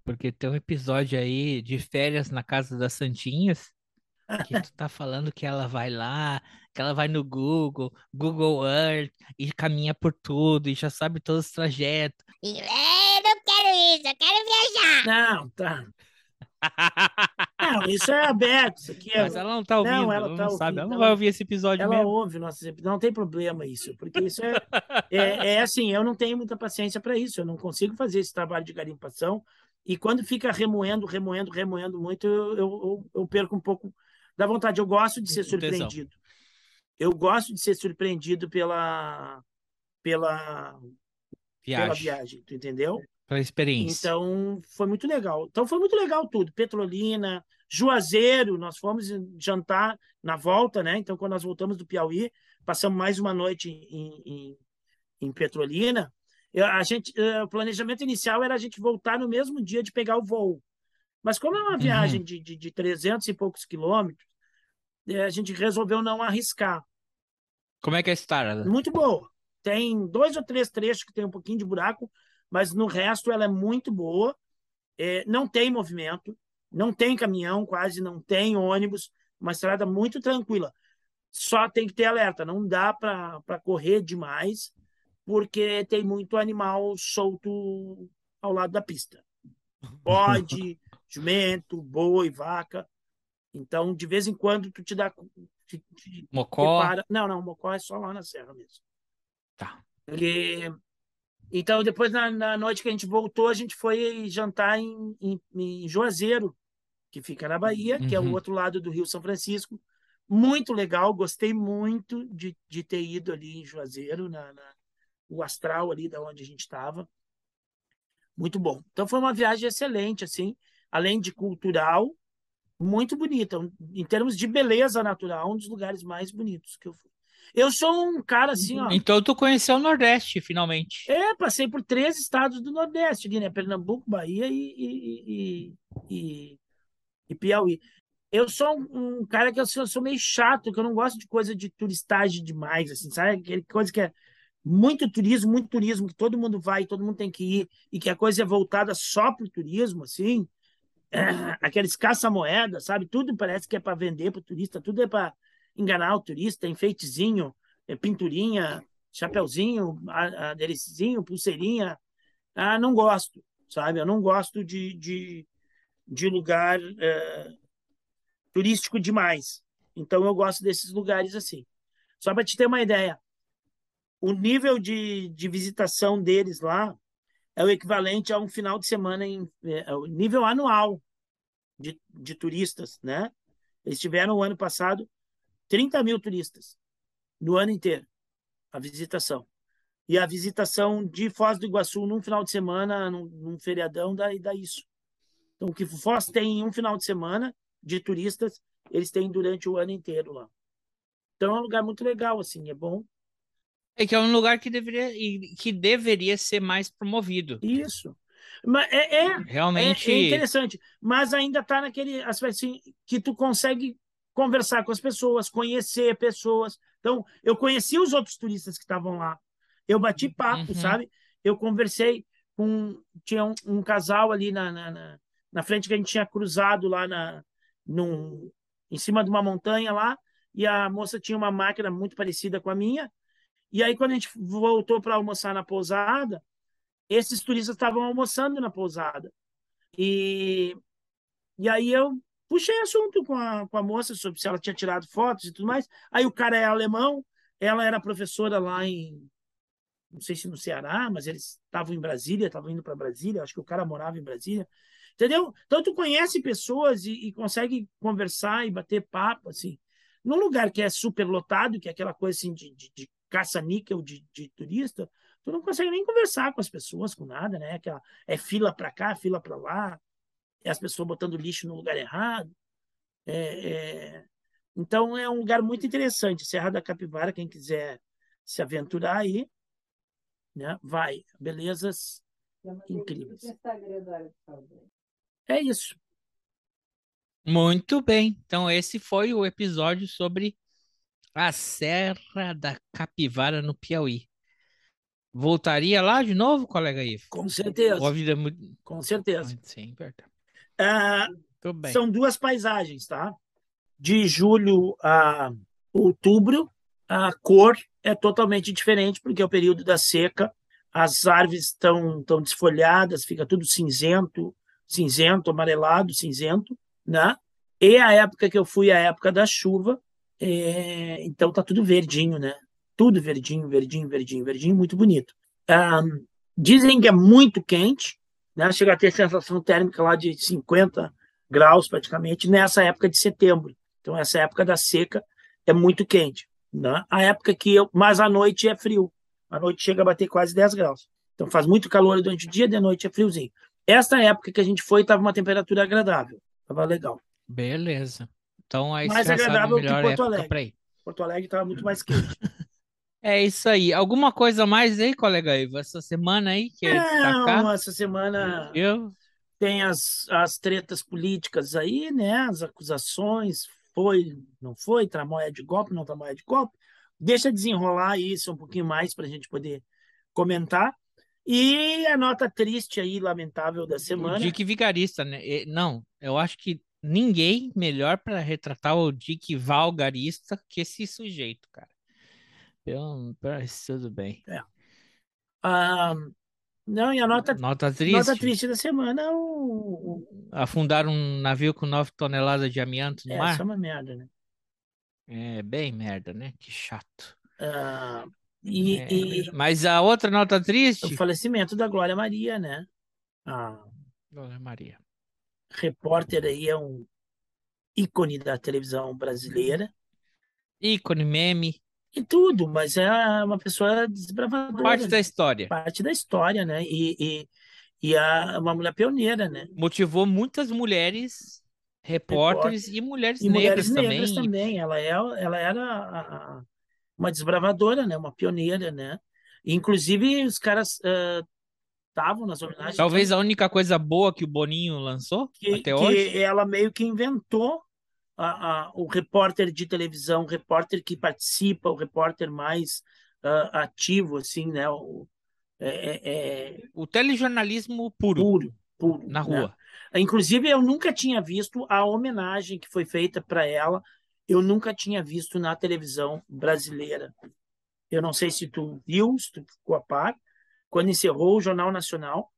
Porque tem um episódio aí de férias na casa das Santinhas que tu tá falando que ela vai lá, que ela vai no Google, Google Earth e caminha por tudo e já sabe todos os trajetos. E, "É, não quero isso, eu quero viajar. não, tá. Não, isso é aberto, isso aqui é Mas ela não tá ouvindo, Não, ela, ela tá não sabe, ela ouvindo, não vai ouvir esse episódio ela mesmo. ouve nossos episódios, não tem problema isso, porque isso é, é, é assim, eu não tenho muita paciência para isso, eu não consigo fazer esse trabalho de garimpação E quando fica remoendo, remoendo, remoendo muito, eu, eu, eu, eu perco um pouco da vontade. Eu gosto de ser Tesão. surpreendido. Eu gosto de ser surpreendido pela, pela, pela Viagem. viagem, tu entendeu? Pela experiência. Então, foi muito legal. Então, foi muito legal tudo. Petrolina, Juazeiro, nós fomos jantar na volta, né? Então, quando nós voltamos do Piauí, passamos mais uma noite em, em, em Petrolina. Eu- A gente, eh, o planejamento inicial era a gente voltar no mesmo dia de pegar o voo. Mas como é uma viagem de, de, de 300 e poucos quilômetros, eh, a gente resolveu não arriscar. Como é que é a estrada? Muito boa. Tem dois ou três trechos que tem um pouquinho de buraco, mas no resto ela é muito boa. É, não tem movimento, não tem caminhão, quase não tem ônibus, uma estrada muito tranquila. Só tem que ter alerta, não dá para correr demais, porque tem muito animal solto ao lado da pista. Bode, jumento, boi, vaca. Então, de vez em quando, tu te dá. Te, te, Mocó. Não, não, Mocó é só lá na Serra mesmo. Tá. Porque... Então, depois, na, na noite que a gente voltou, a gente foi jantar em, em, em Juazeiro, que fica na Bahia, que é o Uhum. outro lado do Rio São Francisco. Muito legal, gostei muito de, de ter ido ali em Juazeiro, na, na- o astral ali da onde a gente estava. Muito bom. Então, foi uma viagem excelente, assim, além de cultural, muito bonita. Em termos de beleza natural, um dos lugares mais bonitos que eu fui. Eu sou um cara assim, ó. Então tu conheceu o Nordeste, finalmente. É, passei por três estados do Nordeste, aqui, né? Pernambuco, Bahia e, e, e, e, Piauí. Eu sou um, um cara que eu sou, eu sou meio chato, que eu não gosto de coisa de turistagem demais, assim, sabe? Aquele coisa que é muito turismo, muito turismo, que todo mundo vai, todo mundo tem que ir, e que a coisa é voltada só para o turismo, assim. É, aqueles caça-moeda, sabe? Tudo parece que é para vender para o turista, tudo é para enganar o turista, enfeitezinho, é pinturinha, chapeuzinho, a- aderecinho, pulseirinha. Ah, não gosto, sabe? Eu não gosto de, de, de lugar eh, turístico demais. Então eu gosto desses lugares assim. Só para te ter uma ideia, o nível de, de visitação deles lá é o equivalente a um final de semana em é, o nível anual de, de turistas, né? Eles tiveram o ano passado 30 mil turistas no ano inteiro, a visitação. E a visitação de Foz do Iguaçu num final de semana, num, num feriadão, dá, dá isso. Então, o que Foz tem em um final de semana de turistas, eles têm durante o ano inteiro lá. Então, é um lugar muito legal, assim, é bom. É que é um lugar que deveria, que deveria ser mais promovido. Isso. Mas é, é, Realmente. É, é interessante, mas ainda está naquele aspecto assim, que tu consegue conversar com as pessoas, conhecer pessoas. Então, eu conheci os outros turistas que estavam lá. Eu bati papo, Uhum. sabe? Eu conversei com. Tinha um, um casal ali na, na, na, na frente que a gente tinha cruzado lá na, num, em cima de uma montanha lá, e a moça tinha uma máquina muito parecida com a minha. E aí, quando a gente voltou para almoçar na pousada, esses turistas estavam almoçando na pousada. E, e aí eu puxei assunto com a, com a moça sobre se ela tinha tirado fotos e tudo mais. Aí o cara é alemão, ela era professora lá em, não sei se no Ceará, mas eles estavam em Brasília, estavam indo para Brasília, acho que o cara morava em Brasília. Entendeu? Então tu conhece pessoas e, e consegue conversar e bater papo, assim. Num lugar que é super lotado, que é aquela coisa assim de, de, de caça-níquel de, de turista, tu não consegue nem conversar com as pessoas, com nada, né? Aquela, é fila para cá, fila para lá, é as pessoas botando lixo no lugar errado. É, é... Então é um lugar muito interessante. Serra da Capivara, quem quiser se aventurar aí, né? Vai. Belezas incríveis. É isso. Muito bem. Então, esse foi o episódio sobre a Serra da Capivara no Piauí. Voltaria lá de novo, colega Ivo? Com certeza. É muito. Com certeza. Sim, Tudo bem. São duas paisagens, tá? De julho a outubro, a cor é totalmente diferente, porque é o período da seca, as árvores estão tão desfolhadas, fica tudo cinzento, cinzento, amarelado, cinzento, né? E a época que eu fui, a época da chuva, é, então tá tudo verdinho, né? Tudo verdinho, verdinho, verdinho, verdinho, muito bonito. Ah, dizem que é muito quente, né? Chega a ter sensação térmica lá de 50 graus praticamente nessa época de setembro. Então essa época da seca é muito quente, né? A época que eu, mas à noite é frio. À noite chega a bater quase 10 graus. Então faz muito calor durante o dia, de noite é friozinho. Esta época que a gente foi estava uma temperatura agradável, estava legal. Beleza. Então aí Mais a agradável que Porto Alegre. Porto Alegre estava muito mais quente. É isso aí. Alguma coisa mais aí, colega Ivo? Essa semana aí que é? Não, essa semana Eu? tem as, as tretas políticas aí, né? As acusações, foi, não foi, tramóia de golpe, não tramóia de golpe. Deixa desenrolar isso um pouquinho mais para a gente poder comentar. E a nota triste aí, lamentável da O semana. Dick Vigarista, né? Não, eu acho que ninguém melhor para retratar o Dick Valgarista que esse sujeito, cara. Eu, mas tudo bem. Ah, não, e a nota, Nota triste. nota triste da semana é o, o- Afundar um navio com 9 toneladas de amianto no é, mar. essa é uma merda, né? É bem merda, né? Que chato. Ah, e, É, e Mas a outra nota o triste. falecimento da Glória Maria, né? A Dona Maria. repórter aí é um ícone da televisão brasileira. Ícone, meme, E tudo, mas é uma pessoa desbravadora, parte né? da história. parte da história, né? E, e, e a, uma mulher pioneira, né? Motivou muitas mulheres, repórteres e mulheres E mulheres negras negras também. também. Ela, é, ela era a- a- uma desbravadora, né? Uma pioneira, né? E, inclusive, os caras ah, estavam nas homenagens. Talvez a única coisa boa que o Boninho lançou que, até hoje. ela meio que inventou a, a- o repórter de televisão, o repórter que participa, o repórter mais ah, ativo, assim, né? O, é, é- é O telejornalismo puro, puro, puro. na né? rua. Inclusive, eu nunca tinha visto a homenagem que foi feita para ela. Eu nunca tinha visto na televisão brasileira. Eu não sei se tu viu, se tu ficou a par. Quando encerrou o Jornal Nacional,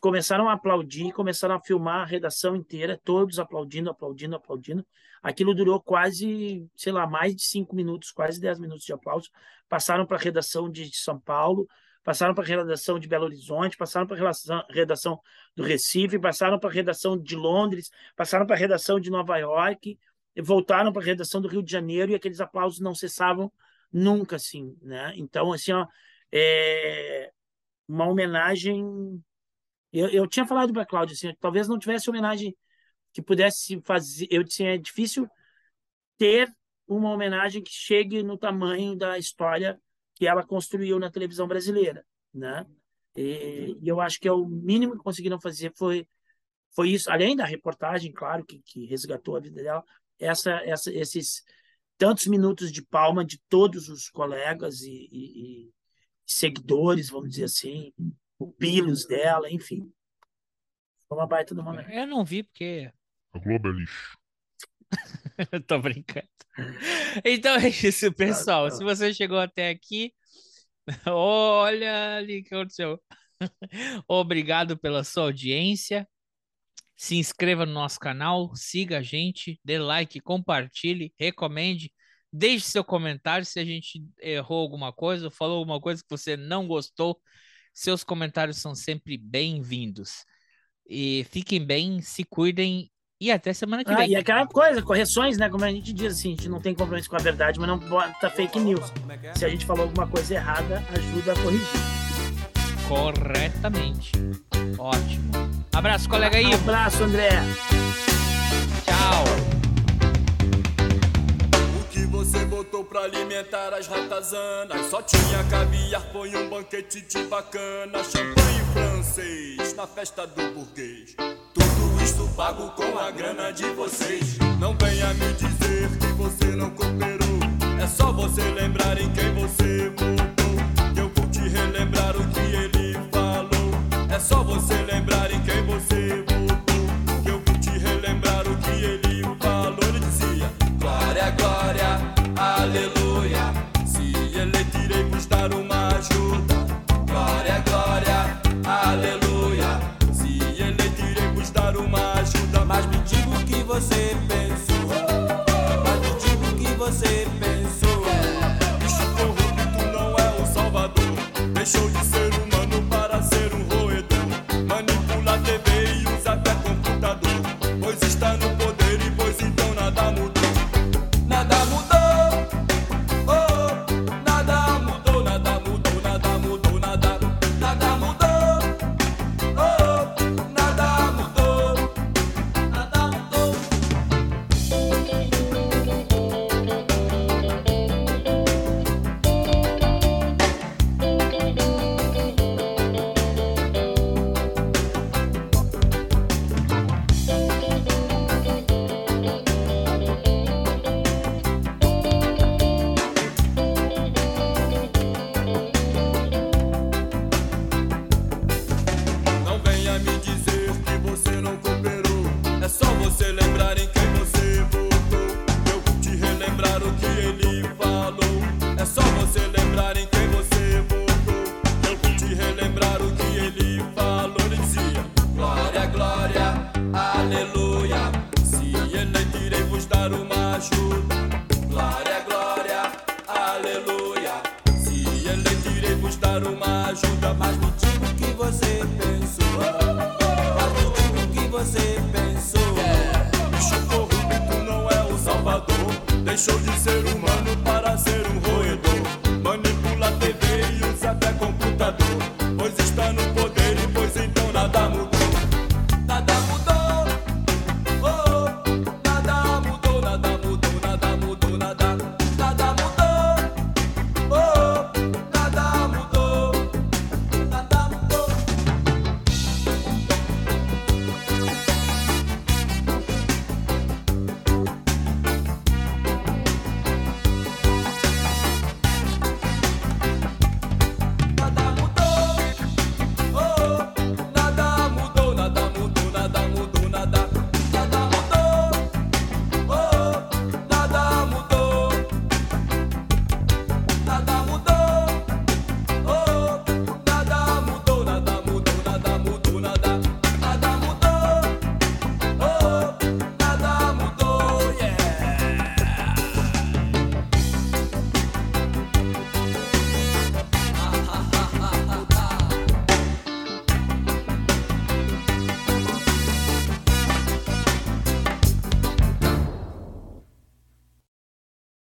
começaram a aplaudir, começaram a filmar a redação inteira, todos aplaudindo, aplaudindo, aplaudindo. Aquilo durou quase, sei lá, mais de cinco minutos, quase dez minutos de aplauso. Passaram para a redação de São Paulo, passaram para a redação de Belo Horizonte, passaram para a redação do Recife, passaram para a redação de Londres, passaram para a redação de Nova York, voltaram para a redação do Rio de Janeiro e aqueles aplausos não cessavam nunca, assim, né? Então, assim, ó, é uma homenagem. Eu, eu tinha falado para Cláudia, assim, talvez não tivesse homenagem que pudesse fazer. Eu disse, é difícil ter uma homenagem que chegue no tamanho da história que ela construiu na televisão brasileira, né? E, e eu acho que é o mínimo que conseguiram fazer foi foi isso, além da reportagem, claro, que, que resgatou a vida dela, essa, essa, esses tantos minutos de palma de todos os colegas e, e, e seguidores, vamos dizer assim, pupilos dela, enfim. Foi uma baita do momento. Eu não vi porque A Globo é lixo. eu tô brincando. Então é isso, pessoal. Se você chegou até aqui, olha ali o que aconteceu. Obrigado pela sua audiência. Se inscreva no nosso canal, siga a gente, dê like, compartilhe, recomende, deixe seu comentário se a gente errou alguma coisa, falou alguma coisa que você não gostou. Seus comentários são sempre bem-vindos. E fiquem bem, se cuidem e até semana que Ah, vem. e aquela coisa, correções, né? Como a gente diz assim, a gente não tem compromisso com a verdade, mas não bota fake news. Se a gente falou alguma coisa errada, ajuda a corrigir. corretamente. Ótimo. Abraço, colega Um Ivo. abraço, André. Tchau. Você botou pra alimentar as ratazanas? Só tinha caviar, põe um banquete de bacana. Champanhe francês na festa do burguês. Tudo isto pago com a grana de vocês. Não venha me dizer que você não cooperou. É só você lembrar em quem você votou. Que eu vou te relembrar o que ele falou. É só você lembrar em quem você votou. Que eu vou te relembrar aleluia. Se eleito, irei vos dar uma. Glória, glória, aleluia. Se eleito, irei vos dar uma ajuda. Mas me diga o que você pensou.